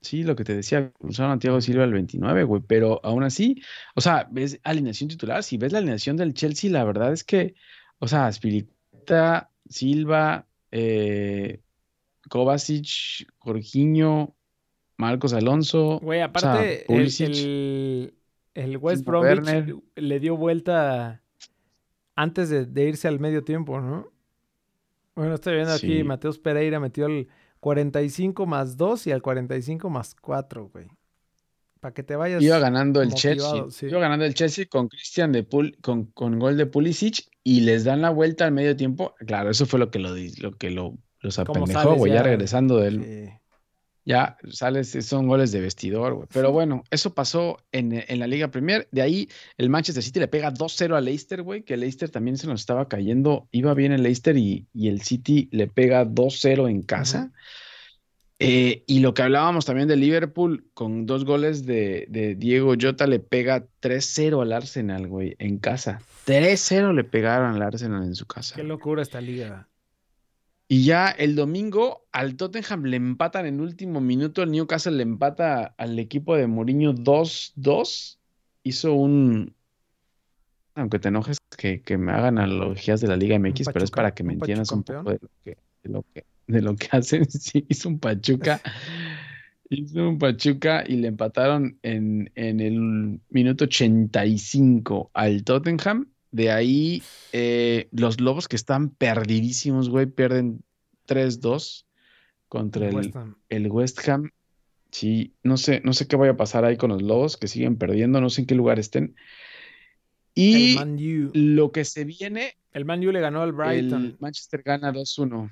Speaker 2: Sí, lo que te decía, usaron a Thiago Silva el 29, güey, pero aún así, o sea, ves alineación titular, si ves la alineación del Chelsea, la verdad es que, o sea, Silva, eh, Kovacic, Jorginho, Marcos Alonso,
Speaker 1: Güey,
Speaker 2: sea,
Speaker 1: aparte, el,
Speaker 2: Pulisic,
Speaker 1: el, el West
Speaker 2: Timo
Speaker 1: Bromwich
Speaker 2: Werner.
Speaker 1: le dio vuelta antes de, de irse al medio tiempo, ¿no? Bueno, estoy viendo aquí,
Speaker 2: Sí.
Speaker 1: Mateus Pereira metió el 45 más 2 y al 45 más 4, güey. Para que te vayas.
Speaker 2: Iba ganando el Chelsea.
Speaker 1: sí.
Speaker 2: Iba ganando el Chelsea con Christian de Pul con, con gol de Pulisic y les dan la vuelta al medio tiempo. Claro, eso fue lo que lo, lo que lo, los apendejó, güey. Ya
Speaker 1: ya,
Speaker 2: regresando del.
Speaker 1: Sí.
Speaker 2: Ya sales, son goles de vestidor, güey. Pero bueno, eso pasó en, en la Liga Premier. De ahí el Manchester City le pega 2-0 al Leicester, güey. Que el Leicester también se nos estaba cayendo. Iba bien el Leicester y, y el City le pega 2-0 en casa. Eh, y lo que hablábamos también de Liverpool, con dos goles de, de Diego Jota, le pega 3-0 al Arsenal, güey, en casa. 3-0 le pegaron al Arsenal en su casa.
Speaker 1: Qué locura esta liga.
Speaker 2: Y ya el domingo al Tottenham le empatan en último minuto, el Newcastle le empata al equipo de Mourinho 2-2. Hizo un, aunque te enojes que, que me hagan analogías de la Liga MX, pero es para que me entiendas un poco de lo que, de lo que, de lo que hacen. Sí, hizo un Pachuca. Hizo un Pachuca y le empataron en, en el minuto 85 al Tottenham. De ahí eh, los Lobos que están perdidísimos, güey, pierden 3-2 contra el,
Speaker 1: West Ham.
Speaker 2: el West Ham. Sí, no sé, no sé qué vaya a pasar ahí con los Lobos que siguen perdiendo, no sé en qué lugar estén. Y lo que se viene,
Speaker 1: El Man U le ganó al Brighton.
Speaker 2: el Manchester gana 2-1.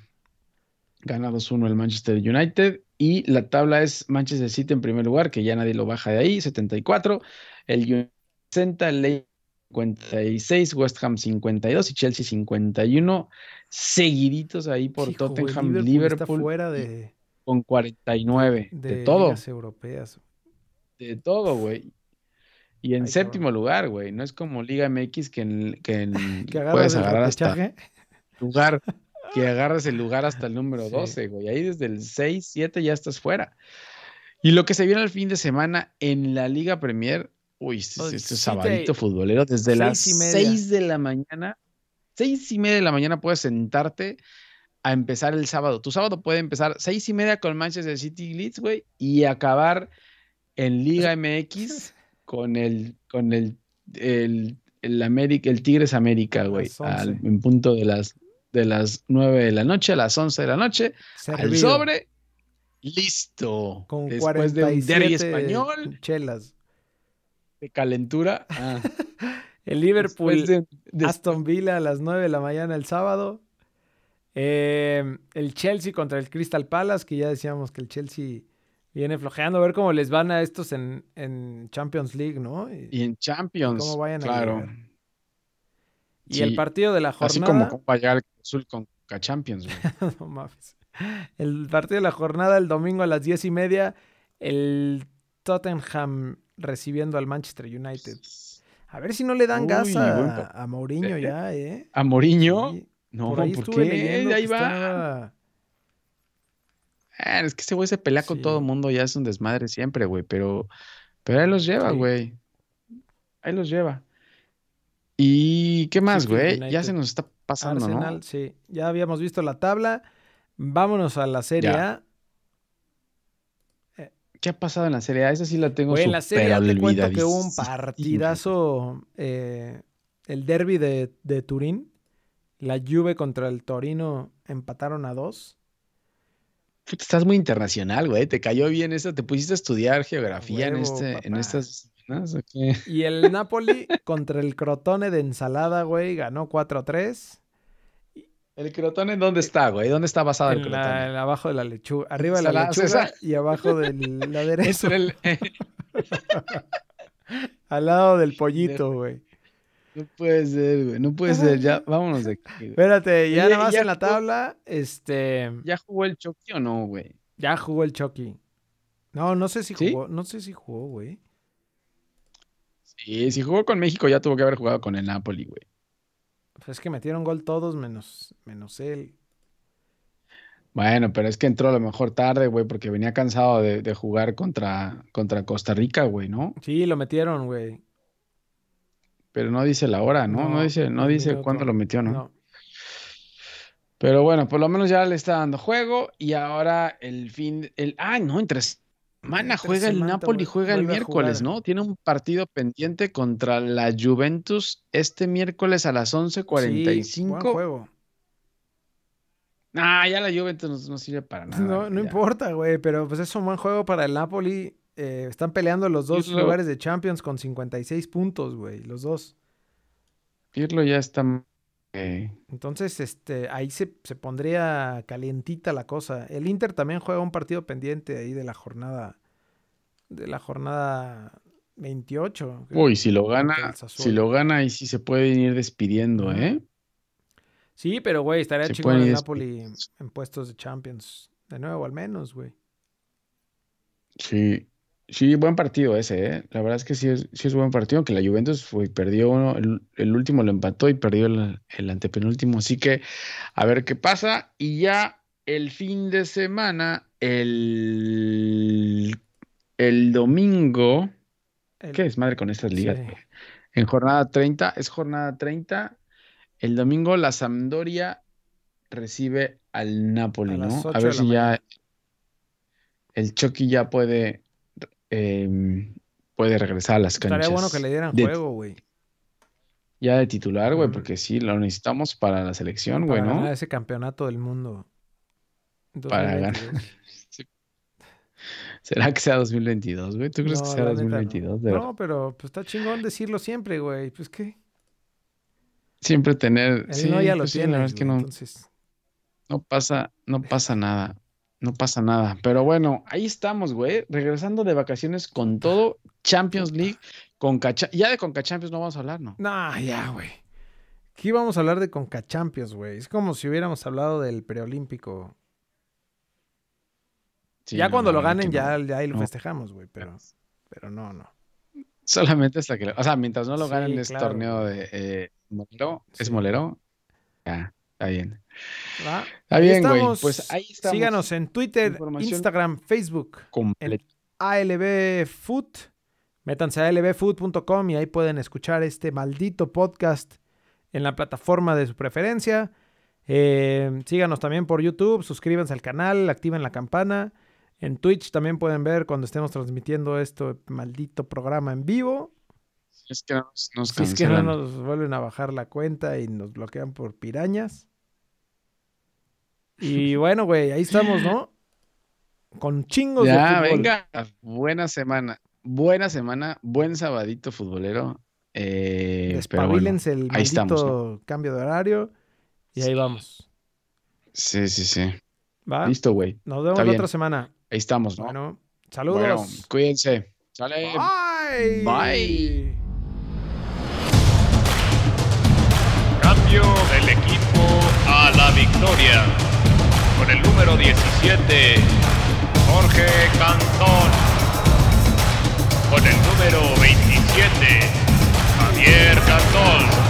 Speaker 2: Gana 2-1 el Manchester United. Y la tabla es Manchester City en primer lugar, que ya nadie lo baja de ahí, 74. El United 60, el Leicester 56, West Ham 52 y Chelsea 51. Seguiditos ahí por
Speaker 1: Hijo,
Speaker 2: Tottenham,
Speaker 1: Liverpool
Speaker 2: Liverpool,
Speaker 1: fuera de,
Speaker 2: con 49.
Speaker 1: de,
Speaker 2: De, todo,
Speaker 1: europeas.
Speaker 2: de todo, güey. Y en
Speaker 1: Ay,
Speaker 2: séptimo
Speaker 1: cabrón.
Speaker 2: lugar, güey. No es como Liga MX que, en, que en-
Speaker 1: Que
Speaker 2: puedes agarrar hasta lugar, que agarras el lugar hasta el número
Speaker 1: Sí.
Speaker 2: 12, güey. Ahí desde el 6, 7 ya estás fuera. Y lo que se viene el fin de semana en la Liga Premier, uy, este, este
Speaker 1: sí
Speaker 2: sabadito
Speaker 1: te-
Speaker 2: futbolero, desde las
Speaker 1: seis media.
Speaker 2: 6 de la mañana, 6 y media de la mañana puedes sentarte a empezar el sábado. Tu sábado puede empezar 6 y media con Manchester City Leeds, güey, y acabar en Liga MX con el, con el, el, el, América, el Tigres América, güey,
Speaker 1: Las
Speaker 2: al-
Speaker 1: 11.
Speaker 2: en punto de las, de las 9 de la noche a las 11 de la noche, al
Speaker 1: Servido.
Speaker 2: sobre, listo.
Speaker 1: Con
Speaker 2: Después de un
Speaker 1: 47
Speaker 2: derby español,
Speaker 1: chelas.
Speaker 2: de calentura. ah,
Speaker 1: El Liverpool,
Speaker 2: después de- de-
Speaker 1: Aston Villa a las 9 de la mañana el sábado. Eh, el Chelsea contra el Crystal Palace, que ya decíamos que el Chelsea viene flojeando. A ver cómo les van a estos en, en Champions League, ¿no? Y,
Speaker 2: y en Champions,
Speaker 1: cómo vayan a
Speaker 2: claro.
Speaker 1: llegar. Y el partido de la
Speaker 2: Así
Speaker 1: jornada.
Speaker 2: como va a llegar el Azul con Ca Champions, güey.
Speaker 1: No mames. El partido de la jornada el domingo a las diez y media. El Tottenham recibiendo al Manchester United. A ver si no le dan
Speaker 2: Uy,
Speaker 1: gas a, Mourinho
Speaker 2: ¿Eh?
Speaker 1: ya, ¿eh?
Speaker 2: A Mourinho,
Speaker 1: Sí,
Speaker 2: no,
Speaker 1: por ahí
Speaker 2: ¿por qué? Ahí va.
Speaker 1: estaba-
Speaker 2: Ah, es que ese güey se pelea con todo el mundo, ya es un desmadre siempre, güey, pero, pero ahí los lleva, güey. Ahí los lleva. ¿Y qué más, güey? Ya se nos está pasando,
Speaker 1: Arsenal,
Speaker 2: ¿no?
Speaker 1: sí. Ya habíamos visto la tabla. Vámonos a la Serie
Speaker 2: Ya.
Speaker 1: A.
Speaker 2: ¿Qué ha pasado en la Serie A? Esa sí la tengo
Speaker 1: Güey, en la Serie A te cuento que hubo un partidazo. eh, el derby de, de Turín. La Juve contra el Torino empataron a dos.
Speaker 2: Estás muy internacional, güey. Te cayó bien eso. ¿Te pusiste a estudiar geografía en, este, en estas semanas? ¿o qué?
Speaker 1: Y el Napoli contra el Crotone de ensalada, güey, ganó 4-3.
Speaker 2: ¿El crotone dónde está, güey? ¿Dónde está basado el
Speaker 1: En la-
Speaker 2: crotone?
Speaker 1: en abajo de la lechuga. Arriba de la lechuga
Speaker 2: César.
Speaker 1: y abajo de la derecha.
Speaker 2: Ese era el-
Speaker 1: Al lado del pollito, güey.
Speaker 2: No puede ser, güey. No puede ser. Ya, vámonos de aquí. güey.
Speaker 1: Espérate, ya
Speaker 2: Oye,
Speaker 1: nada más
Speaker 2: ya
Speaker 1: en la
Speaker 2: jugó-
Speaker 1: tabla, este,
Speaker 2: ¿Ya jugó el Chucky o no, güey?
Speaker 1: ya jugó el Chucky. No, no sé si
Speaker 2: ¿Sí?
Speaker 1: jugó, no sé si jugó, güey.
Speaker 2: Sí, si jugó con México ya tuvo que haber jugado con el Napoli, güey.
Speaker 1: Pues es que metieron gol todos menos, menos él.
Speaker 2: Bueno, pero es que entró a lo mejor tarde, güey, porque venía cansado de, de jugar contra, contra Costa Rica, güey, ¿no?
Speaker 1: Sí, lo metieron, güey.
Speaker 2: Pero no dice la hora, ¿no? No,
Speaker 1: No,
Speaker 2: dice, no dice cuándo lo metió, ¿no?
Speaker 1: No.
Speaker 2: Pero bueno, por lo menos ya le está dando juego y ahora el fin, el, ah, no, entre
Speaker 1: Entre
Speaker 2: juega el Napoli, juega el miércoles. ¿no? Tiene un partido pendiente contra la Juventus este miércoles a las
Speaker 1: Sí, buen
Speaker 2: 11:45.
Speaker 1: juego.
Speaker 2: Ah, ya la Juventus no, no sirve para nada.
Speaker 1: No, no
Speaker 2: ya.
Speaker 1: importa, güey, pero pues es un buen juego para el Napoli. Eh, están peleando los dos
Speaker 2: Pirlo.
Speaker 1: lugares de Champions con 56 puntos, güey, los dos.
Speaker 2: Pirlo ya está.
Speaker 1: Entonces, este, ahí se, se pondría calientita la cosa. El Inter también juega un partido pendiente ahí de la jornada, de la jornada 28. que-
Speaker 2: Uy, si lo gana, si lo gana, ahí sí se pueden ir despidiendo. ¿eh?
Speaker 1: Sí, pero güey, estaría
Speaker 2: pueden
Speaker 1: el Napoli en puestos de Champions. De nuevo, al menos, güey.
Speaker 2: Sí, sí, buen partido ese, ¿eh? La verdad es que sí es, sí es buen partido, aunque la Juventus fue, perdió uno, el, el último lo empató y perdió el, el antepenúltimo, así que a ver qué pasa. Y ya el fin de semana, el, el domingo,
Speaker 1: El-
Speaker 2: ¿qué es madre con estas ligas?
Speaker 1: Sí.
Speaker 2: En jornada 30, es jornada 30, el domingo la Sampdoria recibe al Napoli,
Speaker 1: A
Speaker 2: ¿no? A ver si ya el Chucky ya puede, em, puede regresar a las
Speaker 1: Estaría
Speaker 2: canchas.
Speaker 1: bueno que le dieran
Speaker 2: de-
Speaker 1: juego, güey.
Speaker 2: Ya de titular, güey,
Speaker 1: Mm.
Speaker 2: porque sí, lo necesitamos para la selección, güey,
Speaker 1: Para
Speaker 2: ¿no?
Speaker 1: ganar ese campeonato del mundo.
Speaker 2: Para ganar.
Speaker 1: 2022.
Speaker 2: Sí. ¿Será que sea 2022, güey? ¿Tú crees que
Speaker 1: No,
Speaker 2: sea
Speaker 1: la neta no.
Speaker 2: 2022? De verdad.
Speaker 1: No, pero pues está chingón decirlo siempre, güey. Pues qué.
Speaker 2: Siempre tener...
Speaker 1: El
Speaker 2: Sí,
Speaker 1: no ya lo
Speaker 2: pues sí, la
Speaker 1: tienes,
Speaker 2: verdad es que no,
Speaker 1: Entonces,
Speaker 2: no pasa, no pasa nada. No pasa nada. Pero bueno, ahí estamos, güey. Regresando de vacaciones con todo. Champions League. Conca, ya de Conca Champions no vamos a hablar, ¿no?
Speaker 1: nah, ya, güey. Aquí vamos a hablar de Conca Champions, güey. Es como si hubiéramos hablado del preolímpico.
Speaker 2: Sí,
Speaker 1: ya
Speaker 2: no,
Speaker 1: cuando lo ganen, ya, ya ahí lo
Speaker 2: No.
Speaker 1: festejamos, güey. Pero, pero no, no.
Speaker 2: Solamente hasta que... lo- O sea, mientras no lo
Speaker 1: Sí,
Speaker 2: ganen este
Speaker 1: claro,
Speaker 2: torneo de eh, molero, es molero. Ya, está bien.
Speaker 1: ¿Va?
Speaker 2: Está
Speaker 1: Ahí
Speaker 2: bien, güey. Pues ahí estamos.
Speaker 1: Síganos en Twitter, Instagram, Facebook.
Speaker 2: Completo.
Speaker 1: ALB Food. Métanse a albfood.com y ahí pueden escuchar este maldito podcast en la plataforma de su preferencia. Eh, síganos también por YouTube, suscríbanse al canal, activen la campana. En Twitch también pueden ver cuando estemos transmitiendo este maldito programa en vivo.
Speaker 2: Si es que no nos, nos
Speaker 1: Si es que no
Speaker 2: cancelan.
Speaker 1: nos vuelven a bajar la cuenta y nos bloquean por pirañas. Y bueno, güey, ahí estamos, ¿no? Con chingos de
Speaker 2: Ya,
Speaker 1: fútbol.
Speaker 2: venga. Buena semana. Buena semana. Buen sabadito futbolero. Eh, bueno,
Speaker 1: Despabilense el
Speaker 2: ahí
Speaker 1: cambio de horario. Y ahí vamos.
Speaker 2: Sí, sí, sí.
Speaker 1: ¿Va?
Speaker 2: Listo, güey.
Speaker 1: Nos vemos
Speaker 2: Está
Speaker 1: la
Speaker 2: bien.
Speaker 1: otra semana.
Speaker 2: Ahí estamos, ¿no?
Speaker 1: Bueno,
Speaker 2: Bueno,
Speaker 1: saludos.
Speaker 2: cuídense. Sale.
Speaker 1: Bye.
Speaker 2: Bye.
Speaker 3: Cambio del equipo a la victoria con el número 17, Jorge Cantón. Con el número 27, Javier Cantón.